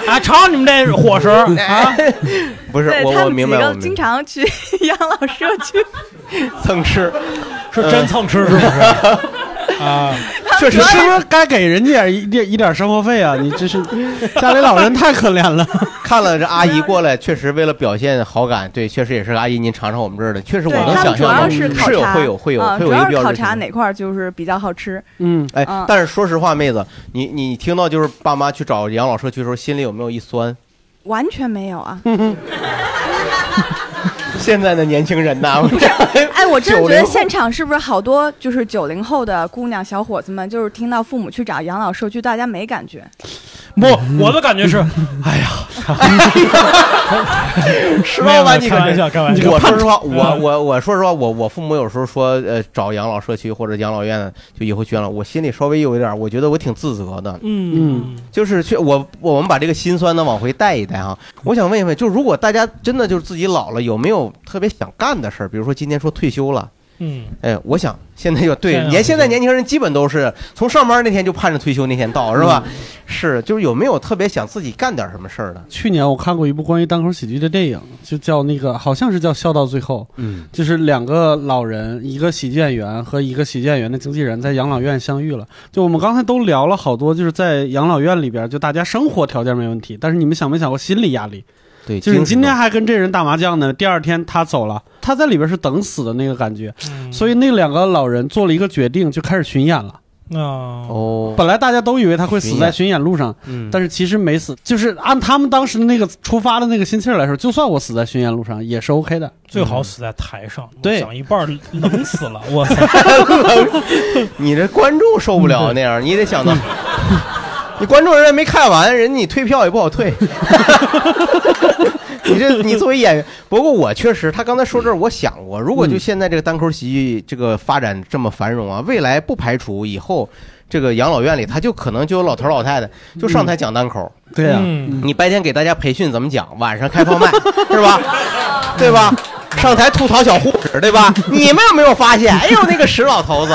B: 啊，瞧你们这伙食 *laughs* 啊！
A: 不是我，
J: 对他们几
A: 我明白，我
J: 个经
A: 明白，
J: 常去养老社区，*laughs*
A: 蹭吃，
B: 是真蹭吃是不是？*laughs* 啊，
C: 确实是不是该给人家一点一点生活费啊？你这是家里老人太可怜了。*laughs*
A: 看了这阿姨过来，确实为了表现好感，对，确实也是阿姨，您尝尝我们这儿的，确实我能想象到，是有
J: 是考察，
A: 会有会有
J: 啊
A: 会有一个标志性。
J: 察哪块就是比较好吃。
C: 嗯，
A: 哎
J: 嗯，
A: 但是说实话，妹子，你你听到就是爸妈去找养老社区的时候，心里有没有一酸？
J: 完全没有啊！*laughs*
A: 现在的年轻人呐，*laughs*
J: 哎，我真的觉得现场是不是好多就是九零后的姑娘小伙子们，就是听到父母去找养老社区，大家没感觉。
B: 不，我的感觉是，*laughs* 哎呀，
A: 石老板，你
B: 开玩笑，开玩笑。
A: 我说实话，我
B: 嗯。
A: 我我说实话，我我父母有时候说，呃，找养老社区或者养老院，就以后捐了，我心里稍微有一点，我觉得我挺自责的，
B: 嗯。
A: 就是去我我们把这个心酸呢往回带一带啊。我想问一问，就如果大家真的就是自己老了，有没有特别想干的事儿？比如说今天说退休了。
B: 嗯，
A: 哎，我想现在就对年现在年轻人基本都是从上班那天就盼着退休那天到，是吧？是，就是有没有特别想自己干点什么事儿的？
C: 去年我看过一部关于单口喜剧的电影，就叫那个好像是叫《笑到最后》，
A: 嗯，
C: 就是两个老人，一个喜剧演员和一个喜剧演员的经纪人在养老院相遇了。就我们刚才都聊了好多，就是在养老院里边，就大家生活条件没问题，但是你们想没想过心理压力？
A: 对，
C: 就是你今天还跟这人打麻将呢，第二天他走了，他在里边是等死的那个感觉。
B: 嗯
C: 所以那两个老人做了一个决定，就开始巡演了。
B: 啊，
A: 哦，
C: 本来大家都以为他会死在巡演路上，
A: 嗯，
C: 但是其实没死。就是按他们当时的那个出发的那个心气儿来说，就算我死在巡演路上也是 OK 的。
B: 最好死在台上，
C: 对
B: 讲一半儿冷死了，我操！*laughs*
A: 你这观众受不了那样，你得想到，*laughs* 你观众人家没看完，人你退票也不好退。*laughs* 你这你作为演员，不过我确实，他刚才说这儿，我想过，如果就现在这个单口喜剧这个发展这么繁荣啊，未来不排除以后这个养老院里，他就可能就有老头老太太就上台讲单口。
C: 对呀、
B: 嗯
A: 你白天给大家培训怎么讲，晚上开放麦是吧？对吧？上台吐槽小护士，对吧？你们有没有发现？哎呦，那个石老头子，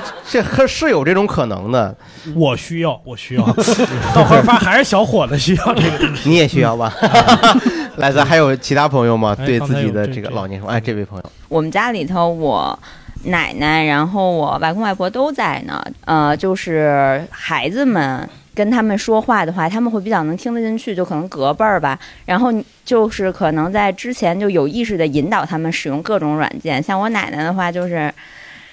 A: 他这可是有这种可能的。
B: 我需要，我需要。*laughs* 到 *laughs* 后来发现还是小伙子需要这个。
A: 你也需要吧？*laughs* 来，咱还有其他朋友吗？
B: 哎
A: 对自己的
B: 这
A: 个老年生活，哎，这位朋友，
K: 我们家里头，我奶奶，然后我外公外婆都在呢。呃，就是孩子们跟他们说话的话，他们会比较能听得进去，就可能隔辈儿吧。然后就是可能在之前就有意识的引导他们使用各种软件，像我奶奶的话，就是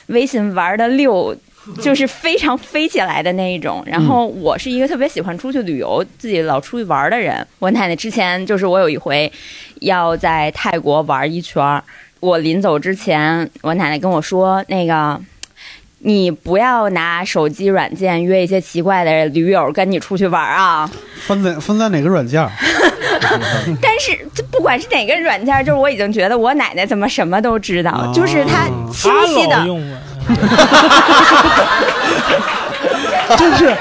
K: 微信玩的溜。就是非常飞起来的那一种，然后我是一个特别喜欢出去旅游、自己老出去玩的人。我奶奶之前就是我有一回要在泰国玩一圈儿，我临走之前，我奶奶跟我说，那个你不要拿手机软件约一些奇怪的驴友跟你出去玩啊。
C: 分在分在哪个软件？*laughs*
K: 但是这不管是哪个软件，就是我已经觉得我奶奶怎么什么都知道，就是她清晰的。*laughs* *laughs*
C: 真是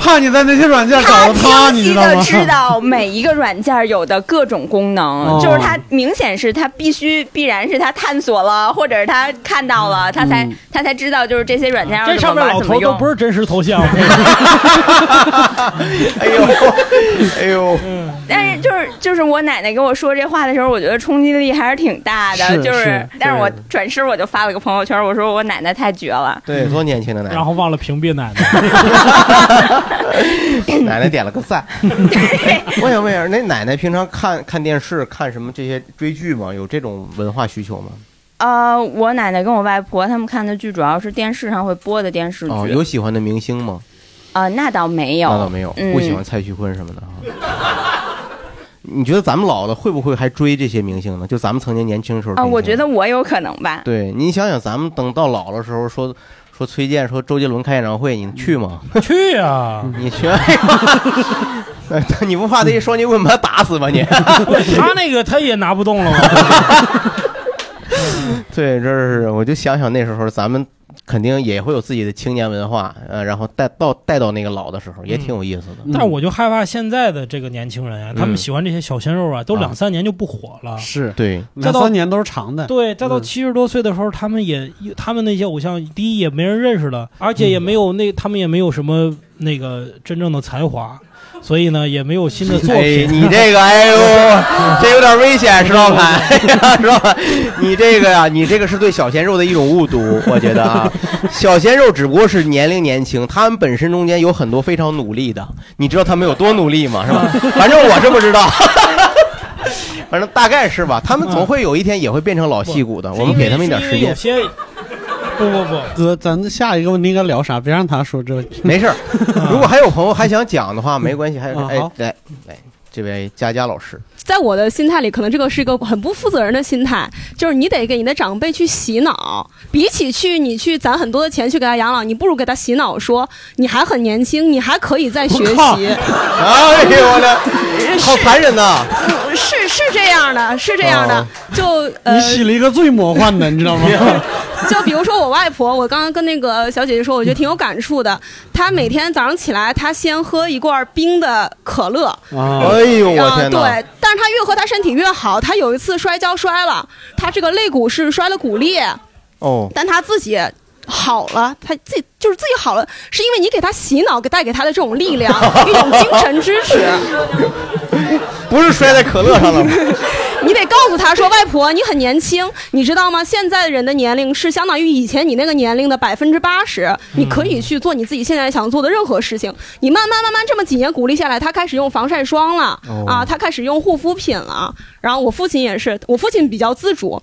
C: 怕你在那些软件找
K: 他
C: 到他，你知道吗？
K: 清晰的知道每一个软件有的各种功能，*laughs*
C: 哦
K: 就是他明显是他必须必然是他探索了，*laughs* 或者是他看到了，他才、他才知道就是这些软件要
B: 这
K: 怎么
B: 上面老头都。不是真实头像，*laughs*
A: 哎呦，哎呦，
K: 但是就是就是我奶奶跟我说这话的时候，我觉得冲击力还是挺大的。
A: 是
K: 就是但是我转身我就发了个朋友圈，我说我奶奶太绝了。
A: 对，多年轻的奶奶，
B: 然后忘了屏蔽奶奶。*laughs*
A: 奶奶点了个赞。*laughs* 我想问一下，那奶奶平常看看电视、看什么这些追剧吗？有这种文化需求吗？
K: 呃，我奶奶跟我外婆他们看的剧主要是电视上会播的电视剧。
A: 哦，有喜欢的明星吗？
K: 呃，那倒没有，
A: 那倒没有，
K: 嗯、
A: 不喜欢蔡徐坤什么的啊。*laughs* 你觉得咱们老了会不会还追这些明星呢？就咱们曾经年轻的时候
K: 啊、
A: 追
K: 我觉得我有可能吧。
A: 对你想想，咱们等到老的时候说说崔健说周杰伦开演唱会，你去吗？*laughs*
B: 去呀、*laughs*
A: 你去？哎 *laughs* 你不怕他一双截棍把他打死吗？你？
B: 他那个他也拿不动了吗？
A: 对，这是我就想想那时候咱们肯定也会有自己的青年文化，呃，然后带到带到那个老的时候也挺有意思的。
B: 但是我就害怕现在的这个年轻人啊，他们
A: 嗯
B: 喜欢这些小鲜肉啊，都两三年就不火了。
C: 是。
A: 对，
B: 再到
C: 两三年都是长的。
B: 对，再到
C: 嗯。
B: 七十多岁的时候，他们也他们那些偶像，第一也没人认识了，而且也没有那他们也没有什么那个真正的才华，所以呢也没有新的作
A: 哎，
B: 品。
A: 你这个，哎呦，*laughs* 这有点危险，石老板，*laughs* 哎呀，石老板，你这个呀，你这个是对小鲜肉的一种误读，我觉得啊，*laughs* 小鲜肉只不过是年龄年轻，他们本身中间有很多非常努力的，你知道他们有多努力吗？是吧？反正我是不知道。反正大概是吧，他们总会有一天也会变成老戏骨的，我们给他们一点时间。
B: 有些不不不，*laughs*
C: 哥，咱下一个问题应该聊啥？别让他说这问 *laughs* 题。
A: 没事儿，*laughs* 如果还有朋友还想讲的话，没关系，还有哎来来，这位佳佳老师，
L: 在我的心态里，可能这个是一个很不负责任的心态，就是你得给你的长辈去洗脑，比起去你去攒很多的钱去给他养老，你不如给他洗脑说你还很年轻，你还可以再学习。*laughs*
A: 哎呦我的，好残忍呐！
L: 是是这样的，是这样的
C: 哦，
L: 就呃
C: 你，洗了一个最魔幻的，你知道吗？*laughs*
L: 就比如说我外婆，我刚刚跟那个小姐姐说，我觉得挺有感触的。她每天早上起来，她先喝一罐冰的可乐，
C: 啊，
A: 哎呦我
L: 啊，
A: 天哪！
L: 对，但是他越喝，他身体越好。他有一次摔跤摔了，他这个肋骨是摔了骨裂，
A: 哦，
L: 但他自己好了，他自己就是自己好了，是因为你给他洗脑，给带给他的这种力量，*laughs* 一种精神支持。
A: 不是摔在可乐上了吗？
L: 你得告诉他说：“外婆，你很年轻，你知道吗？现在人的年龄是相当于以前你那个年龄的百分之八十。你可以去做你自己现在想做的任何事情。你慢慢慢慢这么几年鼓励下来，他开始用防晒霜了、
M: 哦
L: 啊，他开始用护肤品了。然后我父亲也是，我父亲比较自主。”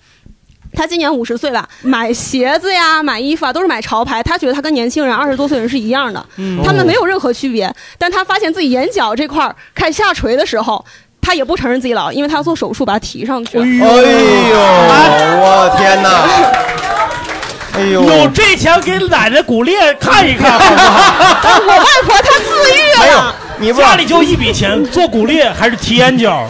L: 他今年五十岁了，买鞋子呀、买衣服啊，都是买潮牌。他觉得他跟年轻人二十多岁人是一样的，
M: 嗯
L: 他们没有任何区别。但他发现自己眼角这块儿开始下垂的时候，他也不承认自己老，因为他要做手术把他提上去。
A: 哎呦，我天哪！哎呦，
B: 有这钱给奶奶骨裂看一看，好不好？
L: 我外婆她自愈了，
B: 你家里就一笔钱，做骨裂还是提眼角？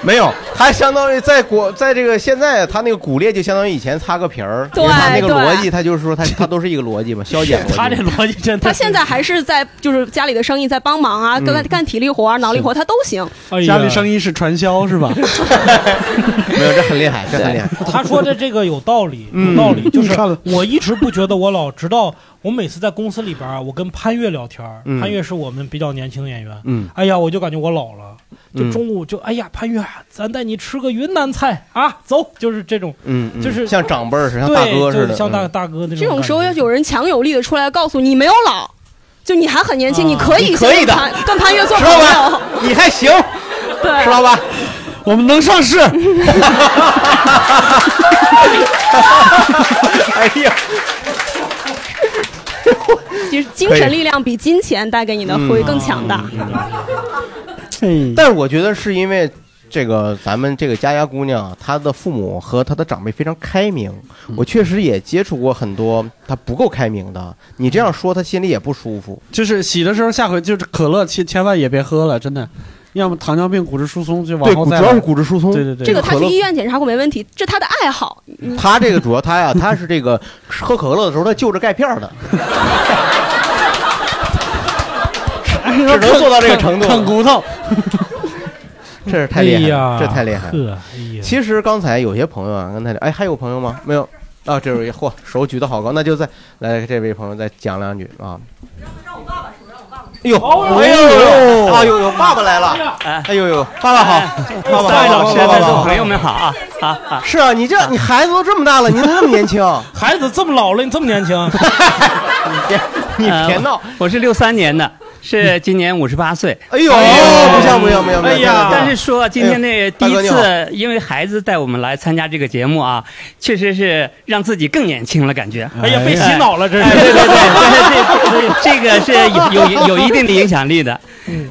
B: *laughs*
A: 没有，他相当于在国在这个现在，他那个骨裂就相当于以前擦个皮儿，
L: 对
A: 因为它那个逻辑，他就是说他他都是一个逻辑嘛，消减逻辑。
B: 他这逻辑真的
L: 他现在还是在就是家里的生意在帮忙啊，
A: 嗯
L: 干干体力活啊、脑力活他都行。
C: 家里生意是传销是吧？*laughs*
A: 没有，这很厉害，这很厉害。
B: 他说的这个有道理，
A: 嗯
B: 有道理。就是我一直不觉得我老，直到我每次在公司里边啊，我跟潘越聊天潘越是我们比较年轻的演员，
A: 嗯
B: 哎呀，我就感觉我老了。就
A: 嗯
B: 中午就哎呀，潘越，咱带你吃个云南菜啊，走，就是这种，
A: 嗯，嗯
B: 就是
A: 像长辈儿似的，像
B: 对
A: 大哥似的，
B: 像大
A: 嗯
B: 大哥那种。
L: 这种时候要有人强有力的出来告诉你没有老，就你还很年轻，你可以
A: 可以的
L: 跟潘跟潘越做朋友。，
A: 你还行，*laughs*
L: 对，
A: 石老板，
C: 我们能上市。*laughs*
A: 哎呀，
L: 其实精神力量比金钱带给你的会更强大。
A: 但是我觉得是因为这个咱们这个佳佳姑娘，她的父母和她的长辈非常开明。
C: 嗯
A: 我确实也接触过很多她不够开明的，你这样说，她心里也不舒服。
C: 就是洗的时候，下回就是可乐，千千万也别喝了，真的。要么糖尿病、骨质疏松就往
A: 对，
C: 后再来
A: 主要是骨质疏松。
C: 对对对，
L: 这个他去医院检查过没问题，这他的爱好。你
A: 他这个主要他呀，他是这个喝可乐的时候，他就着钙片儿的，*laughs* 只能做到这个程度。
C: 啃骨头，*laughs*
A: 这是太厉害这太厉害了。
B: 哎
A: 其实刚才有些朋友啊，刚才哎还有朋友吗？没有啊，这位嚯手举得好高，那就再来这位朋友再讲两句啊。让我爸爸，让我爸爸哎呦，哎呦，啊呦呦，爸爸来了！哎呦呦，爸爸好，爸爸好，
M: 老师、朋友们好啊啊啊！
A: 是啊，你这你孩子都这么大了，你怎么那么年轻？*laughs*
B: 孩子这么老了，你这么年轻？
A: 你别你别闹！
M: 呃我是六三年的，是今年五十八岁。
A: 哎呦，不像不像不像不像！
M: 哎呀！但是说今天那第一次，因为孩子带我们来参加这个节目啊，确实是让自己更年轻了，感觉。
B: 哎呀，被洗脑了，这是。
M: 哎对对对，这这个是有有有一定的影响力的。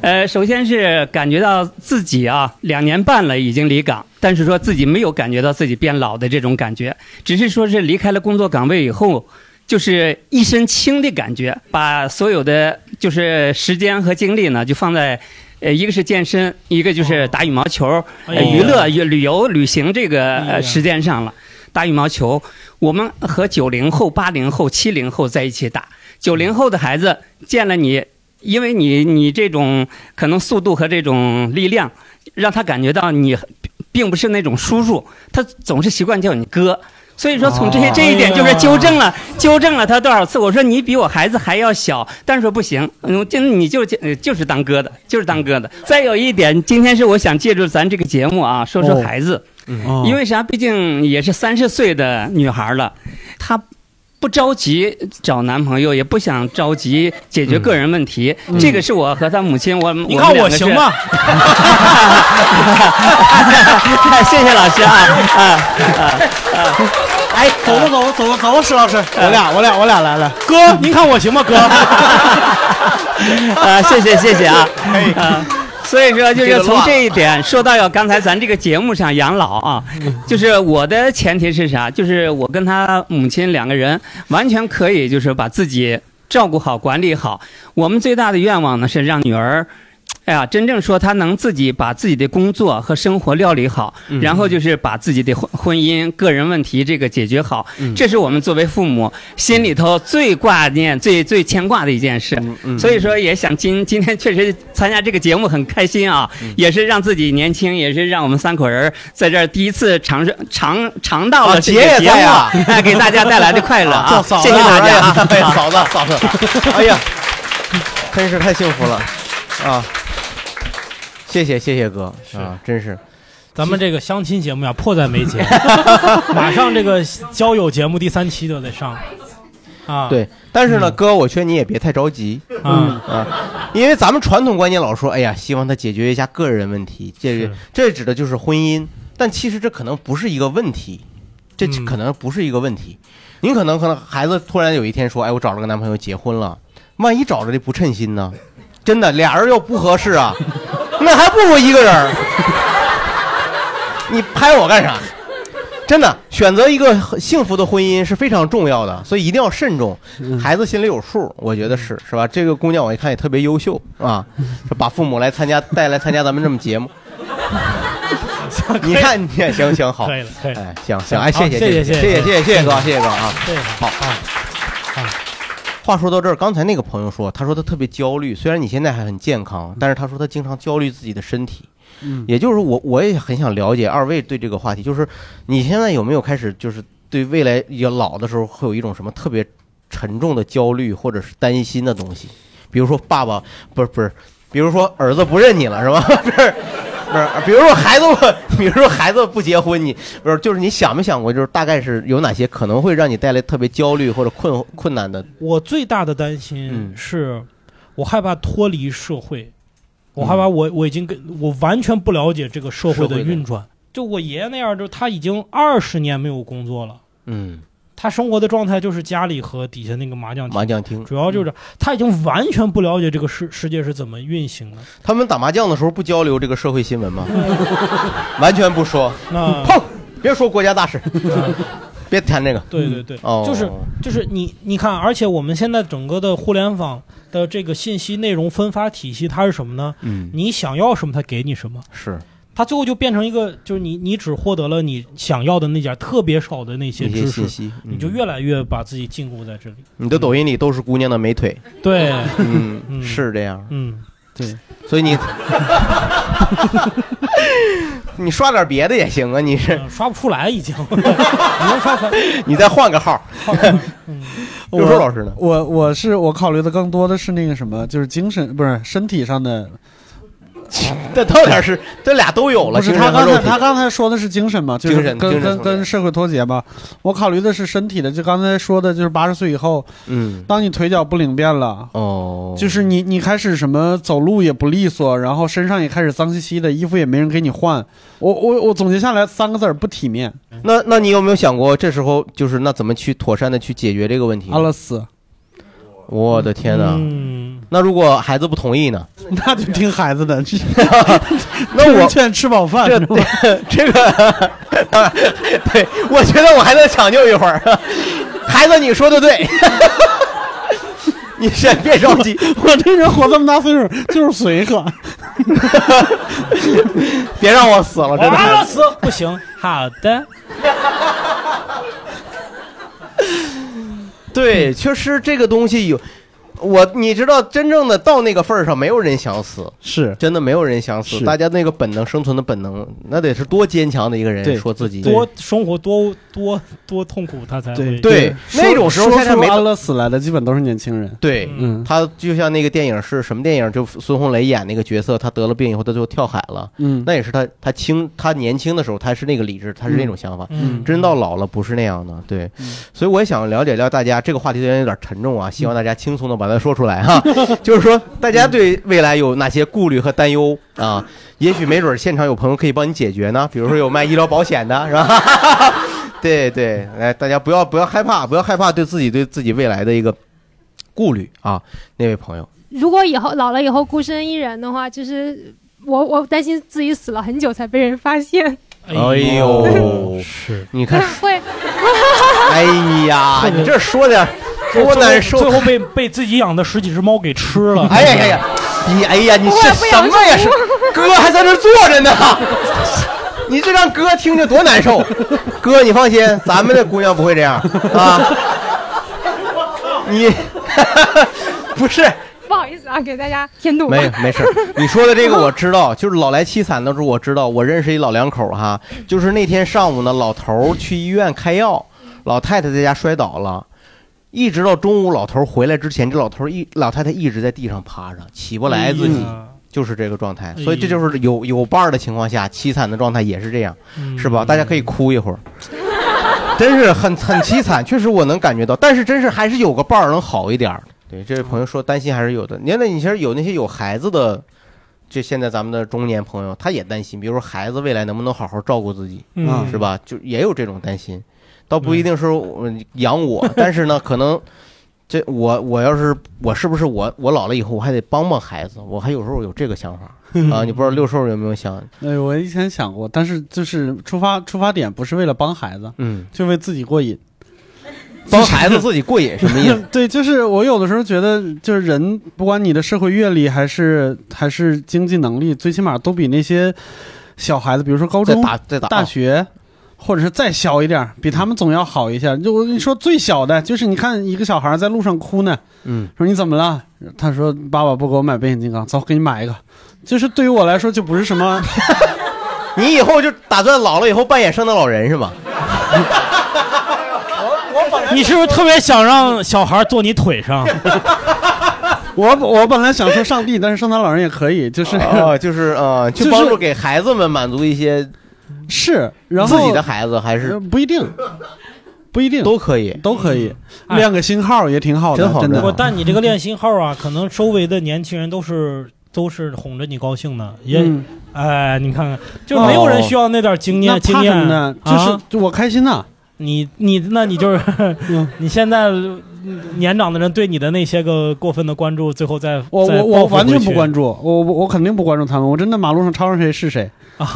M: 呃，首先是感觉到自己啊，两年半了已经离岗，但是说自己没有感觉到自己变老的这种感觉，只是说是离开了工作岗位以后。就是一身轻的感觉，把所有的就是时间和精力呢，就放在，呃，一个是健身，一个就是打羽毛球，呃，娱乐、旅游、旅行这个呃时间上了。打羽毛球，我们和九零后、八零后、七零后在一起打。九零后的孩子见了你，因为你你这种可能速度和这种力量，让他感觉到你并不是那种叔叔，他总是习惯叫你哥。所以说，从这
B: 些
M: 这一点就是纠正了，纠正了他多少次。我说你比我孩子还要小，但是说不行，嗯，就你就呃就是当哥的，就是当哥的。再有一点，今天是我想借助咱这个节目啊，说说
C: 哦
M: 孩子，
C: 哦
M: 因为啥？毕竟也是三十岁的女孩了，她。不着急找男朋友，也不想着急解决个人问题。这个是我和他母亲，我
B: 你看我行吗？*laughs*
M: 谢谢老师啊啊啊啊！
C: 哎，走吧走吧走吧走吧，石老师，我俩我俩我俩来了。
B: 哥，您看我行吗？哥，*laughs*
M: 啊，谢谢谢谢啊啊！所以说，就是从这一点说到要刚才咱这个节目上养老啊，*laughs* 就是我的前提是啥？就是我跟他母亲两个人完全可以，就是把自己照顾好、管理好。我们最大的愿望呢是让女儿。哎呀，真正说他能自己把自己的工作和生活料理好，
B: 嗯
M: 然后就是把自己的婚婚姻、个人问题这个解决好，
B: 嗯
M: 这是我们作为父母心里头最挂念、最最牵挂的一件事。
B: 嗯
M: 所以说，也想今今天确实参加这个节目很开心啊，
B: 嗯
M: 也是让自己年轻，也是让我们三口人在这儿第一次尝试尝尝到
A: 啊
M: 了这个节目，
A: 在啊
M: 哎，给大家带来的快乐啊！*laughs* 谢谢大家啊！
A: 哎嫂子嫂子，*laughs* 哎呀，真是太幸福了啊！谢谢谢谢哥啊，真是。
B: 咱们这个相亲节目呀，迫在眉睫，*laughs* 马上这个交友节目第三期就得上。啊。
A: 对，但是呢，哥，我劝你也别太着急，
B: 嗯。
A: 啊，因为咱们传统观念老说，哎呀，希望他解决一下个人问题，这这指的就是婚姻，但其实这可能不是一个问题，这
B: 嗯。
A: 可能不是一个问题。您可能可能孩子突然有一天说，哎，我找了个男朋友结婚了，万一找着的不称心呢？真的，俩人又不合适啊，*laughs* 那还不如一个人，*laughs* 你拍我干啥？真的，选择一个幸福的婚姻是非常重要的，所以一定要慎重。孩子心里有数，我觉得是，是吧？这个姑娘我一看也特别优秀啊，把父母来参加，带来参加咱们这么节目，*laughs* 你看你也行行好，哎，行行，哎，谢谢
B: 谢谢
A: 谢谢谢谢谢谢哥谢谢哥啊，好啊。话说到这儿，刚才那个朋友说，他说他特别焦虑，虽然你现在还很健康，但是他说他经常焦虑自己的身体。
C: 嗯
A: 也就是我我也很想了解二位对这个话题，就是你现在有没有开始就是对未来要老的时候会有一种什么特别沉重的焦虑或者是担心的东西？比如说爸爸不是不是，比如说儿子不认你了是吧？不 *laughs* 是不是，比如说孩子不，比如说孩子不结婚，你不是就是你想没想过，就是大概是有哪些可能会让你带来特别焦虑或者困困难的？
B: 我最大的担
A: 嗯
B: 心是，我害怕脱离社会，我害怕我我已经跟我完全不了解这个社会
A: 的
B: 的运转。就我爷爷那样，就他已经二十年没有工作了，
A: 嗯
B: 他生活的状态就是家里和底下那个麻将
A: 麻将厅，
B: 主要就是他已经完全不了解这个世世界是怎么运行的。
A: 他们打麻将的时候不交流这个社会新闻吗？*laughs* 完全不说。
B: 那
A: 碰，别说国家大事，*laughs* 别谈这个。
B: 对对对，
A: 哦，
B: 就是就是你你看，而且我们现在整个的互联网的这个信息内容分发体系，它是什么呢？
A: 嗯，
B: 你想要什么，它给你什么。
A: 是。
B: 它最后就变成一个，就是你你只获得了你想要的那点特别少的那些知识
A: 信息，嗯
B: 你就越来越把自己禁锢在这里。
A: 你的抖音里都是姑娘的美腿。
B: 对
A: 嗯，
B: 嗯
A: 是这样。
B: 嗯，
C: 对，
A: 所以你 *laughs* 你刷点别的也行啊，你是
B: 嗯刷不出来已经，*laughs* 你能刷出来？
A: 你再换个号。*laughs* 刘硕老师呢？
C: 我我是我考虑的更多的是那个什么，就是精神不是身体上的。
A: 这到底是这俩都有了。
C: 不是他刚才他刚才说的是精神嘛，就是
A: 精神
C: 跟跟跟社会脱节嘛。我考虑的是身体的，就刚才说的，就是八十岁以后，
A: 嗯，
C: 当你腿脚不灵便了，
A: 哦，
C: 就是你你开始什么走路也不利索，然后身上也开始脏兮兮的，衣服也没人给你换。我我我总结下来三个字儿：不体面。
A: 那那你有没有想过，这时候就是那怎么去妥善的去解决这个问题？
C: 阿拉斯。
A: 我的天哪！
B: 嗯，
A: 那如果孩子不同意呢？*laughs*
C: 那就听孩子的。*laughs*
A: 那我
C: 劝吃饱饭 *laughs*
A: 这个，对，我觉得我还能抢救一会儿。孩子，你说的对，你先别着急。
C: 我这人活这么大岁数就是随和。
A: 别让我死了，真的。
B: 死不行。好的。
A: 对，确实这个东西有。我你知道，真正的到那个份儿上，没有人想死，
C: 是
A: 真的没有人想死。大家那个本能生存的本能，那得是多坚强的一个人说自己
B: 多生活多多多痛苦，他才会
A: 对那种时候
C: 说
A: 现在没
C: 出安乐死来的基本都是年轻人。
A: 对，
C: 嗯
A: 他就像那个电影是什么电影？就孙红雷演那个角色，他得了病以后，他最后跳海了。
C: 嗯
A: 那也是他他轻他年轻的时候，他是那个理智，他是那种想法。
C: 嗯
A: 真到老了不是那样的。对，所以我也想了解了解大家这个话题虽然有点沉重啊，希望大家轻松的把它说出来哈。*laughs* 就是说，大家对未来有哪些顾虑和担忧啊？也许没准现场有朋友可以帮你解决呢，比如说有卖医疗保险的，是吧？对 *laughs* 对，来，大家不要不要害怕，不要害怕对自己对自己未来的一个顾虑啊。那位朋友，
N: 如果以后老了以后孤身一人的话，就是我我担心自己死了很久才被人发现。
A: 哎呦，
B: 是，
A: 你看，
N: 会，*laughs*
A: 哎呀，你这说点多难受，
B: 最后被被自己养的十几只猫给吃了。*laughs*
A: 哎呀呀呀，你哎呀，你这什么呀？是哥还在这坐着呢，*laughs* 你这让哥听着多难受。哥，你放心，咱们的姑娘不会这样啊。你 *laughs* 不是
N: 不好意思啊，给大家添堵。
A: 没没事，你说的这个我知道，就是老来凄惨的时候我知道，我认识一老两口哈，就是那天上午呢，老头去医院开药，老太太在家摔倒了。一直到中午，老头回来之前，这老头一老太太一直在地上趴着，起不来自己，就是这个状态。所以这就是有有伴儿的情况下，凄惨的状态也是这样，是吧？大家可以哭一会儿，真是很很凄惨，确实我能感觉到。但是真是还是有个伴儿能好一点儿。对，这位朋友说担心还是有的。你看，那你其实有那些有孩子的，这现在咱们的中年朋友，他也担心，比如说孩子未来能不能好好照顾自己，
B: 嗯
A: 是吧？就也有这种担心，倒不一定是我养我，但是呢，可能这我我要是我是不是我我老了以后我还得帮帮孩子，我还有时候有这个想法啊。你不知道六兽有没有想？*laughs*
C: 哎，我以前想过，但是就是出发出发点不是为了帮孩子，
A: 嗯，
C: 就为自己过瘾。
A: 帮孩子自己过瘾什么意思？*laughs*
C: 对，就是我有的时候觉得，就是人不管你的社会阅历还是还是经济能力，最起码都比那些小孩子，比如说高中、
A: 再打再打
C: 大学，或者是再小一点，比他们总要好一些。就我跟你说，最小的就是你看一个小孩在路上哭呢，
A: 嗯，
C: 说你怎么了？他说爸爸不给我买变形金刚，走，给你买一个。就是对于我来说，就不是什么。*laughs*
A: 你以后就打算老了以后扮演圣诞老人是吧？*laughs*
B: 你是不是特别想让小孩坐你腿上？*laughs*
C: 我我本来想说上帝，但是圣诞老人也可以，就是
A: 哦，就是呃，去
C: 就是
A: 帮助给孩子们满足一些
C: 是，然后
A: 自己的孩子还是
C: 呃不一定，不一定。
A: 都可以，
C: 都可以，
B: 哎
C: 练个新号也挺好的，真的。
B: 不，但你这个练新号啊，*laughs* 可能周围的年轻人都是都是哄着你高兴的，也
C: 嗯。
B: 哎，你看看，就没有人需要那点经验
C: 哦
B: 经验
C: 呢？就是
B: 啊
C: 就我开心呐。
B: 你你那你就是 *laughs* 你现在嗯年长的人对你的那些个过分的关注，最后再
C: 我我我完全不关
B: 注。
C: 我我我肯定不关注他们，我真的马路上超上谁是谁。*laughs*
B: 哪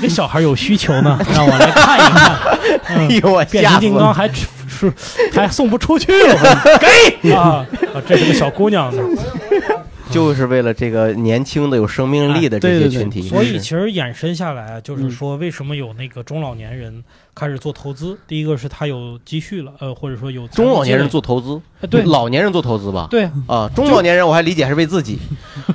B: 个小孩有需求呢？让我来看一看。嗯
A: 哎 *laughs* 呦我
B: 变形金刚还是还送不出去了，给啊！啊这是个小姑娘呢。
A: 就是为了这个年轻的有生命力的这些群体。
B: 所以其实延伸下来，就是说为什么有那个中老年人开始做投资？第一个是他有积蓄了，呃，或者说有
A: 中老年人做投资？
B: 哎，对。
A: 老年人做投资吧？
B: 对。
A: 啊，中老年人我还理解是为自己。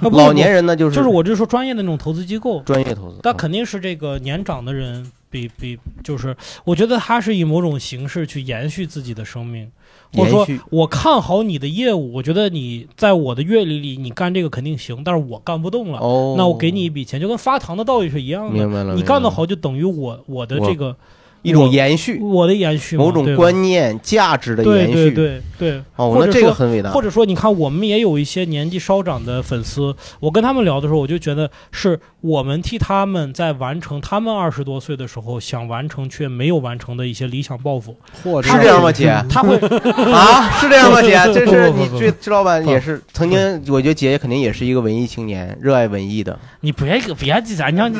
B: 啊，
A: 老年人呢就是
B: 就是我就是说专业的那种投资机构，
A: 专业投资。
B: 但肯定是这个年长的人比比就是，我觉得他是以某种形式去延续自己的生命，或者说我看好你的业务，我觉得你在我的阅历里你干这个肯定行，但是我干不动了，
A: 哦。
B: 那我给你一笔钱，就跟发糖的道理是一样的，
A: 明白了
B: 你干得好就等于我我的这个
A: 一种延续，
B: 我的延续，
A: 某种观念、价值的延续。
B: 对对对，
A: 哦，那这个很伟大。
B: 或者说，你看，我们也有一些年纪稍长的粉丝，我跟他们聊的时候，我就觉得是我们替他们在完成他们二十多岁的时候想完成却没有完成的一些理想抱负。
C: 或
A: 是这样吗，姐？
B: 他会 *laughs*
A: 啊？是这样吗，姐？*laughs* 这是你这这老板也是曾经，我觉得姐姐肯定也是一个文艺青年，热爱文艺的。
B: 你别别记咱让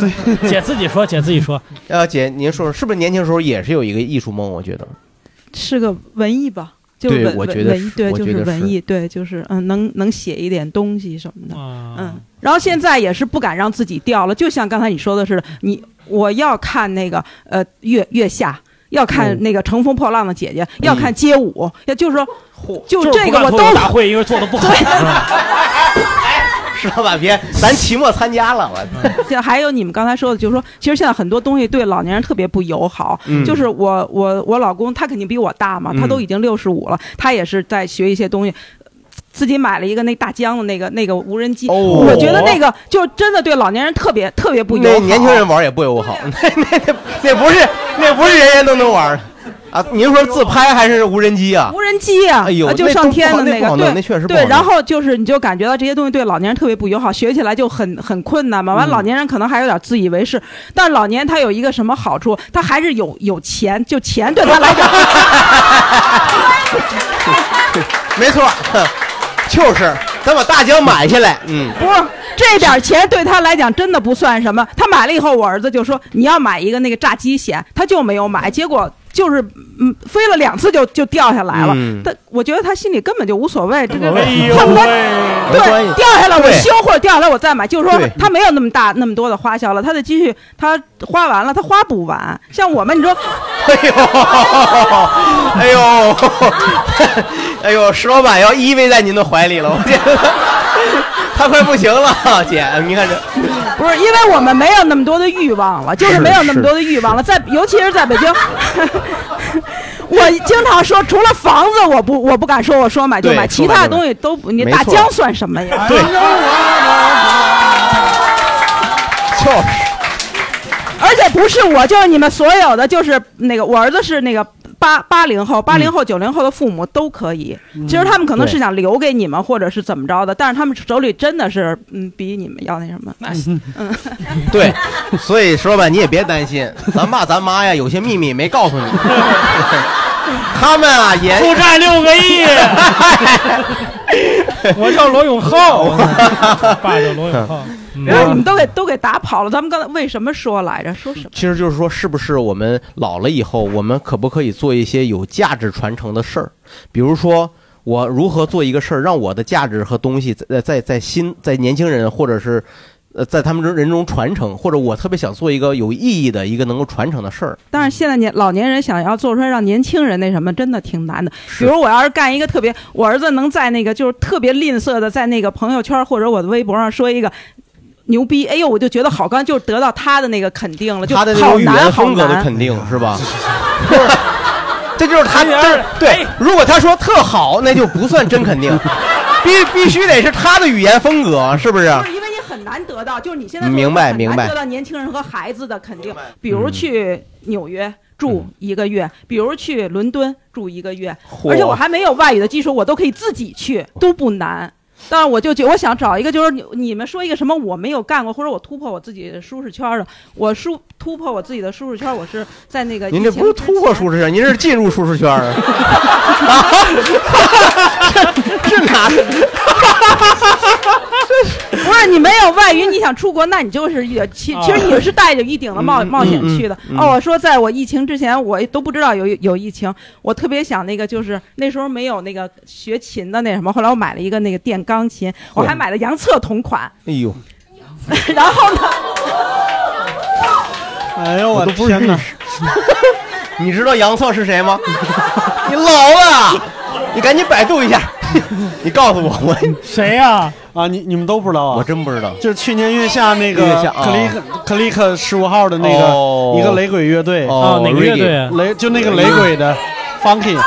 B: 姐自己说，姐自己说。
A: 呃，*laughs* 姐，您说说，是不是年轻时候也是有一个艺术梦？我觉得
E: 是个文艺吧，就
A: 对
E: 文
A: 我觉得
E: 文艺，对，就是文艺，对，就是嗯，能能写一点东西什么的，
B: 啊
E: 嗯。然后现在也是不敢让自己掉了，就像刚才你说的似的，你我要看那个呃月月下。要看
B: 嗯
E: 那个乘风破浪的姐姐，要看街舞，要就是说，就这个我都
B: 会，因为做的不好。*laughs*
A: 石老板别，咱期末参加了，我
E: 现在还有你们刚才说的，就是说，其实现在很多东西对老年人特别不友好。
A: 嗯
E: 就是我我我老公，他肯定比我大嘛，
A: 嗯
E: 他都已经六十五了，他也是在学一些东西。自己买了一个那大疆的那个那个无人机，
A: 哦
E: 我觉得那个就真的对老年人特别特别不友好。
A: 那年轻人玩也不友好，那那那那不是那不是人人都能玩啊！您说自拍还是无人机啊？
E: 无人机啊、
A: 哎呦
E: 啊就上天的个，
A: 那个
E: 对，
A: 那确实
E: 对。然后就是你就感觉到这些东西对老年人特别不友好，学起来就很很困难嘛。完，
A: 嗯
E: 老年人可能还有点自以为是，但老年人他有一个什么好处？他还是有有钱，就钱对他来讲，*laughs*
A: 没错，就是咱把大疆买下来，嗯，
E: 不是这点钱对他来讲真的不算什么。他买了以后，我儿子就说你要买一个那个炸鸡险，他就没有买，结果。就是嗯，飞了两次就就掉下来了。
A: 嗯
E: 他我觉得他心里根本就无所谓，这个
B: 哎呦
E: 恨不得
B: 喂
A: 没关系
E: 对掉下来我
A: 对
E: 修或者掉下来我再买，就是说
A: 对
E: 他没有那么大那么多的花销了，他的积蓄他花完了，他花不完。像我们，你说，*laughs*
A: 哎呦，哎呦，*laughs* 哎呦，石老板要依偎在您的怀里了，我觉得 *laughs* 他快不行了，姐，你看这，*laughs*
E: 不是因为我们没有那么多的欲望了，*laughs* 就是
A: 是
E: 没有那么多的欲望了，在尤其是在北京。*laughs* 我经常说，除了房子，我不我不敢说我说买就买，其他的东西都不。你大江算什么呀？
A: 对，就是。
E: 而且不是我，就是你们所有的，就是那个我儿子是那个八八零后、八零后、九零后的父母都可以。其实他们可能是想留给你们，或者是怎么着的，但是他们手里真的是嗯比你们要那什么。
B: 那
E: 嗯，*laughs*
A: 对，所以说吧你也别担心，咱爸咱妈呀有些秘密没告诉你，*laughs* 他们啊也
B: 负债六个亿。*laughs* 我叫罗永浩，我爸叫罗永浩。
E: 然后你们都给都给打跑了。咱们刚才为什么说来着？说什么？
A: 其实就是说，是不是我们老了以后，我们可不可以做一些有价值传承的事儿？比如说，我如何做一个事儿，让我的价值和东西在在在新在年轻人或者是呃在他们中人中传承，或者我特别想做一个有意义的一个能够传承的事儿。
E: 但是现在年老年人想要做出来让年轻人那什么，真的挺难的。比如我要是干一个特别，我儿子能在那个就是特别吝啬的，在那个朋友圈或者我的微博上说一个。牛逼！哎呦，我就觉得好刚就得到他的那个肯定了，就
A: 他的那
E: 好
A: 种语言
E: 难好
A: 风格的
E: 难。
A: 肯定是吧？*laughs* 这就是他这对。如果他说特好，那就不算真肯定，*laughs* 必必须得是他的语言风格，是不是？
E: 因为你很难得到，就是你现在做
A: 明白
E: 很
A: 明白
E: 得到年轻人和孩子的肯定，比如去纽约。住一个月，比如去伦敦住一个月，
A: 嚯
E: 而且我还没有外语的基础，我都可以自己去，都不难。但是我就觉我想找一个，就是你你们说一个什么我没有干过，或者我突破我自己舒适圈的。我舒突破我自己的舒适圈，我是在那个
A: 您这不是突破舒适圈，您是进入舒适圈啊。*laughs* *laughs* 这哪是？*laughs*
E: 不是你没有外语，你想出国，那你就是一其其实你是带着一顶的冒
A: 嗯
E: 冒险去的。
A: 嗯。嗯
E: 哦，我说在我疫情之前，我都不知道有有疫情，我特别想那个就是那时候没有那个学琴的那什么，后来我买了一个那个电钢琴，我还买了杨策同款，
A: 哎呦，*laughs*
E: 然后呢，*laughs*
C: 哎呦我
A: 都不
C: 天哪！
A: 你知道杨策是谁吗？你老了，你赶紧百度一下，*laughs* 你告诉我，我
B: 谁呀？
C: 啊，你你们都不知道啊？
A: 我真不知道。
C: 就是去年月下那个
A: 月下啊
C: 克里克克里克十五号的那
A: 哦
C: 个一个雷鬼乐队
A: 哦哪个乐队啊
C: 雷就那个雷鬼的 *laughs* funky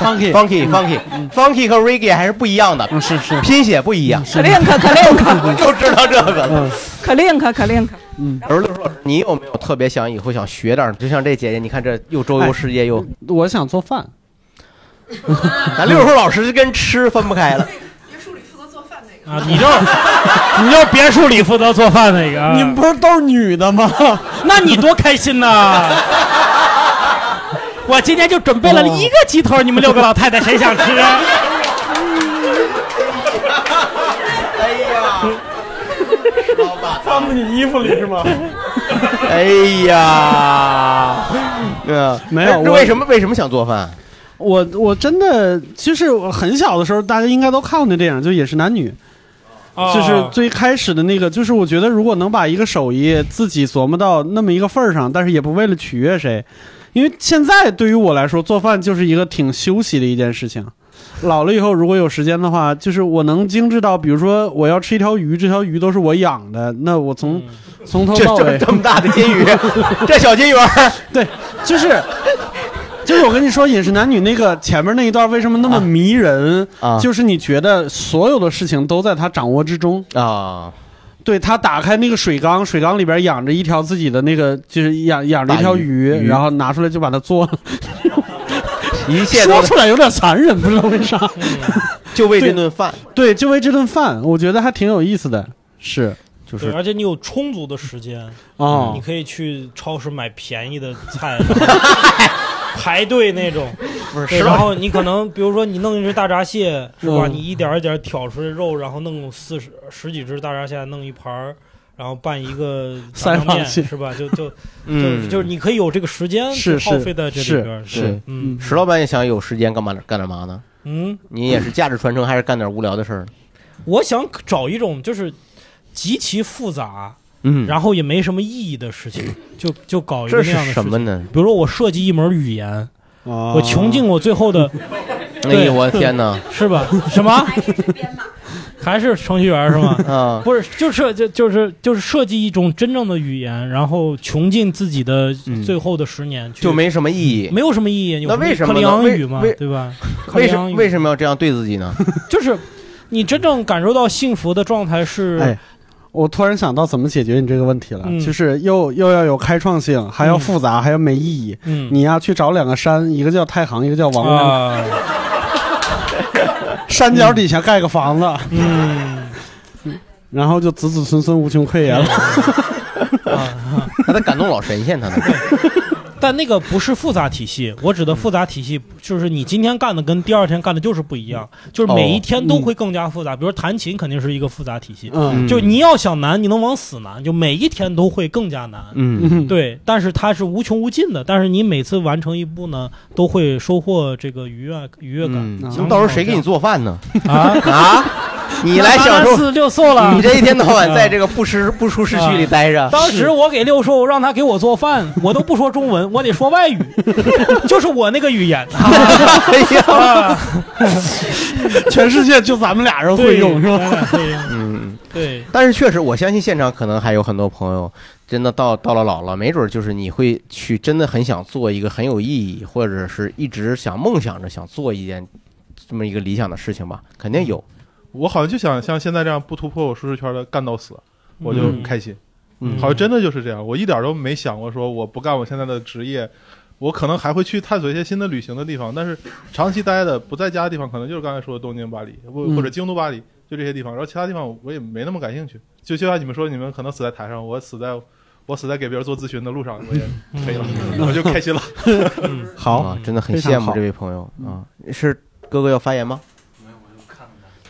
C: funky
A: funky funky funky 和 reggae 还是不一样的，
C: 是是，
A: 拼写不一样。
E: clink
A: clink 就知道这个了。
E: clink clink。
C: 嗯，
A: 而六叔老师，你有没有特别想以后想学点？就像这姐姐，你看这又周游世界又，
C: 我想做饭。*laughs*
A: 咱六叔老师就跟吃分不开了。
B: 啊，你就你就别墅里负责做饭那个啊，*laughs*
C: 你们不是都是女的吗？*laughs*
B: 那你多开心呐！我今天就准备了一个鸡头，你们六个老太太谁想吃？
A: 哎呀，老板
C: 放在你衣服里是吗？
A: 哎呀，嗯，
C: 没有我
A: 为什么为什么想做饭？
C: 我我真的其实我很小的时候，大家应该都看过那电影，就《也是男女》。
B: 哦
C: 就是最开始的那个，就是我觉得如果能把一个手艺自己琢磨到那么一个份儿上，但是也不为了取悦谁，因为现在对于我来说，做饭就是一个挺休息的一件事情。老了以后，如果有时间的话，就是我能精致到，比如说我要吃一条鱼，这条鱼都是我养的，那我从、从头到尾
A: 这这么大的金鱼，*laughs* 这小金鱼儿，
C: 对，就是就是我跟你说，《饮食男女》那个前面那一段为什么那么迷人
A: 啊
C: 就是你觉得所有的事情都在他掌握之中
A: 啊。
C: 对他打开那个水缸，水缸里边养着一条自己的那个，就是养养着一条
A: 鱼鱼
C: 然后拿出来就把它做了。*laughs*
A: 一切 *laughs*
C: 说出来有点残忍，不知道为啥。*laughs*
A: 就为这顿饭，
C: 对，就为这顿饭，我觉得还挺有意思的。是，就
B: 对，而且你有充足的时间
C: 哦
B: 你可以去超市买便宜的菜，*laughs* 排队那种。
A: 不是
B: 然后你可能比如说你弄一只大闸蟹 *laughs* 是吧？
C: 嗯
B: 你一点儿一点儿挑出来肉，然后弄四十十几只大闸蟹，弄一盘儿。然后拌一个 *laughs* 炸酱面是吧？就就
A: 嗯
B: 就就是你可以有这个时间
C: 是
B: 耗费在这里边儿。
C: 是
A: 对，
B: 嗯
A: 石老板也想有时间干嘛干点嘛呢？
B: 嗯，
A: 你也是价值传承，还是干点无聊的事儿？
B: 我想找一种就是极其复杂，
A: 嗯
B: 然后也没什么意义的事情，*laughs* 就就搞一个
A: 这
B: 样的事情
A: 什么呢？
B: 比如说我设计一门语言，
C: 我
B: 我穷尽我最后的，*laughs*
A: 哎呦我的天哪！*laughs*
B: 是吧？什么？还是程序员是吗？
A: 啊，
B: 不是，就是就就是就是设计一种真正的语言，然后穷尽自己的最后的十年去，
A: 就没什么意义。
B: 没有什么意义。有
A: 那为什么
B: 克里昂语嘛
A: 为，
B: 对吧？
A: 为什
B: 么
A: 为什么要这样对自己呢？
B: 就是你真正感受到幸福的状态是，
C: 哎，我突然想到怎么解决你这个问题了，
B: 嗯
C: 就是又又要有开创性，还要复杂，还要没意义。
B: 嗯
C: 你要去找两个山，一个叫太行，一个叫王安。
B: 啊，*laughs*
C: 山脚底下盖个房子，
B: 嗯，
C: 然后就子子孙孙无穷匮也了。*laughs* *laughs*
A: 他在感动老神仙，他呢？
B: 但那个不是复杂体系，我指的复杂体系就是你今天干的跟第二天干的就是不一样，就是每一天都会更加复杂。比如弹琴肯定是一个复杂体系，
C: 嗯
B: 就你要想难，你能往死难，就每一天都会更加难。
A: 嗯，
B: 对，但是它是无穷无尽的，但是你每次完成一步呢，都会收获这个愉悦愉悦感。
A: 嗯，到时候谁给你做饭呢？
B: 啊
A: 啊！*laughs* *laughs* 你来享受
B: 六瘦了，
A: 你这一天到晚在这个不舒不舒适区里待着。
B: 当时我给六兽让他给我做饭，*laughs* 我都不说中文，我得说外语，*laughs* 就是我那个语言。
A: 哎呀，
C: 全世界就咱们俩人会用是吧？
A: 嗯，
B: 对。
A: 但是确实，我相信现场可能还有很多朋友，真的到到了老了，没准就是你会去真的很想做一个很有意义，或者是一直想梦想着想做一件这么一个理想的事情吧，肯定有。
G: 我好像就想像现在这样不突破我舒适圈的干到死，我就
A: 嗯
G: 开心。
A: 嗯
G: 好像真的就是这样，我一点都没想过说我不干我现在的职业，我可能还会去探索一些新的旅行的地方，但是长期待的不在家的地方，可能就是刚才说的东京、巴黎，或
C: 嗯
G: 或者京都、巴黎，就这些地方。然后其他地方我也没那么感兴趣。就就像你们说，你们可能死在台上，我死在我死在给别人做咨询的路上，我也 *laughs* 可以了，我就开心了。*laughs*
A: 好、啊，真的很羡慕这位朋友啊！是哥哥要发言吗？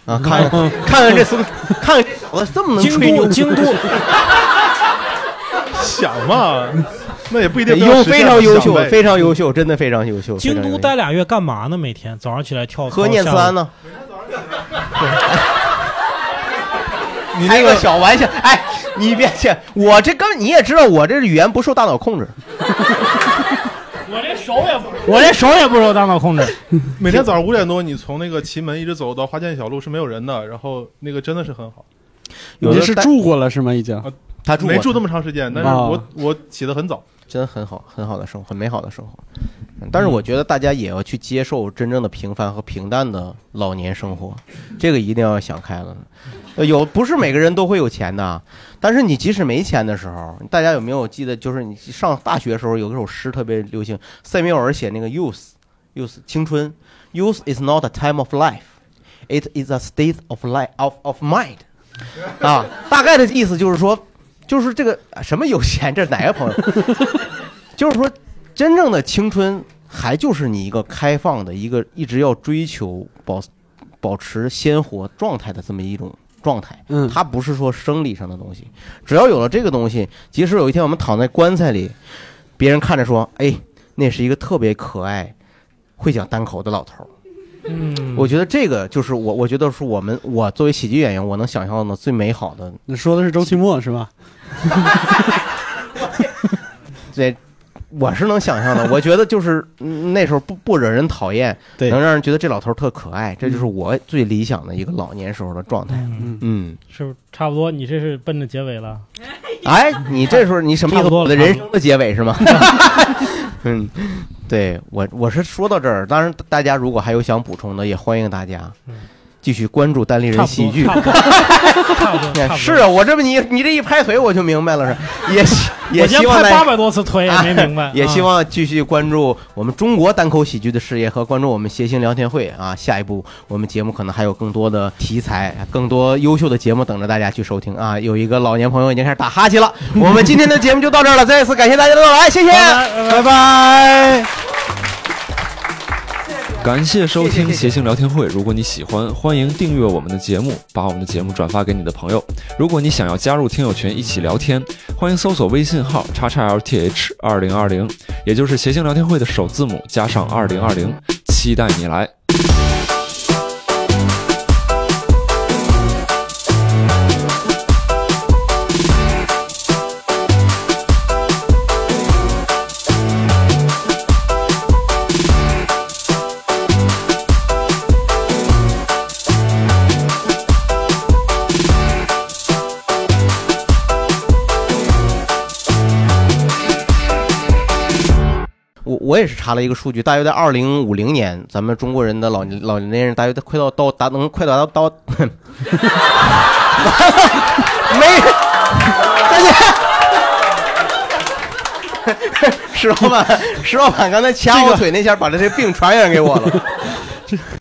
A: 啊，看看看看这孙，看看这小子这么能吹牛，
B: 京都 *laughs*
G: 想嘛，那也不一定
A: 优非常优秀，
G: 非
A: 非常优秀，真的非常优秀。
B: 京都待俩月干嘛呢？每天早上起来跳
A: 喝念慈庵呢？*laughs*
G: 你
A: 那个小玩笑，哎，你别去，我这根本你也知道，我这语言不受大脑控制。*laughs*
B: 我连手也不，我连手也不受大脑控制。*laughs*
G: 每天早上五点多，你从那个奇门一直走到花间小路是没有人的，然后那个真的是很好。
C: 有的是住过了是吗？已经，
A: 他住
G: 没住那么长时间，但是
A: 啊
G: 我我起得很早，
A: 真的很好，很好的生活，很美好的生活。嗯但是我觉得大家也要去接受真正的平凡和平淡的老年生活，这个一定要想开了。呃有不是每个人都会有钱的，但是你即使没钱的时候，大家有没有记得？就是你上大学的时候有一首诗特别流行，塞缪尔写那个 youth，youth 青春，youth is not a time of life，it is a state of life of of mind。*laughs* 啊，大概的意思就是说，就是这个什么有钱，这是哪个朋友？*laughs* 就是说，真正的青春还就是你一个开放的、一个一直要追求保保持鲜活状态的这么一种状态。
C: 嗯，
A: 它不是说生理上的东西，只要有了这个东西，即使有一天我们躺在棺材里，别人看着说：“哎，那是一个特别可爱、会讲单口的老头儿。”
B: 嗯，
A: 我觉得这个就是我，我觉得是我们我作为喜剧演员，我能想象的最美好的。
C: 你说的是周奇墨是吧？*laughs* *laughs*
A: 这我是能想象的。我觉得就是 *laughs* 嗯那时候不不惹人讨厌，
C: 对
A: 能让人觉得这老头特可爱，这就是我最理想的一个老年时候的状态。
B: 嗯
A: 嗯，
B: 是不是差不多？你这是奔着结尾了。
A: 哎，你这时候你什么意思？我的人生的结尾是吗？*laughs* 嗯，对我我是说到这儿，当然大家如果还有想补充的，也欢迎大家继续关注单立人喜剧。
B: 差不多差不多差不多 *laughs*
A: 是啊，我这么你你这一拍腿我就明白了，是也希也希望
B: 八百多次腿也没明白。*laughs*
A: 也希
B: 啊
A: 望继续关注我们中国单口喜剧的事业和关注我们谐星聊天会啊。下一步我们节目可能还有更多的题材，更多优秀的节目等着大家去收听啊。有一个老年朋友已经开始打哈欠了，我们今天的节目就到这儿了，再一次感谢大家的到来，谢谢，*laughs* 拜拜。
D: 感谢收听谐星聊天会。如果你喜欢，欢迎订阅我们的节目，把我们的节目转发给你的朋友。如果你想要加入听友群一起聊天，欢迎搜索微信号叉叉 LTH 二零二零，也就是谐星聊天会的首字母加上二零二零，期待你来。
A: 我我也是查了一个数据，大约在二零五零年，咱们中国人的老年老年人大约快到到达能快达到到，*laughs* 没，再见。石老板，石老板刚才掐我腿那下，把这些病传染给我了。*laughs*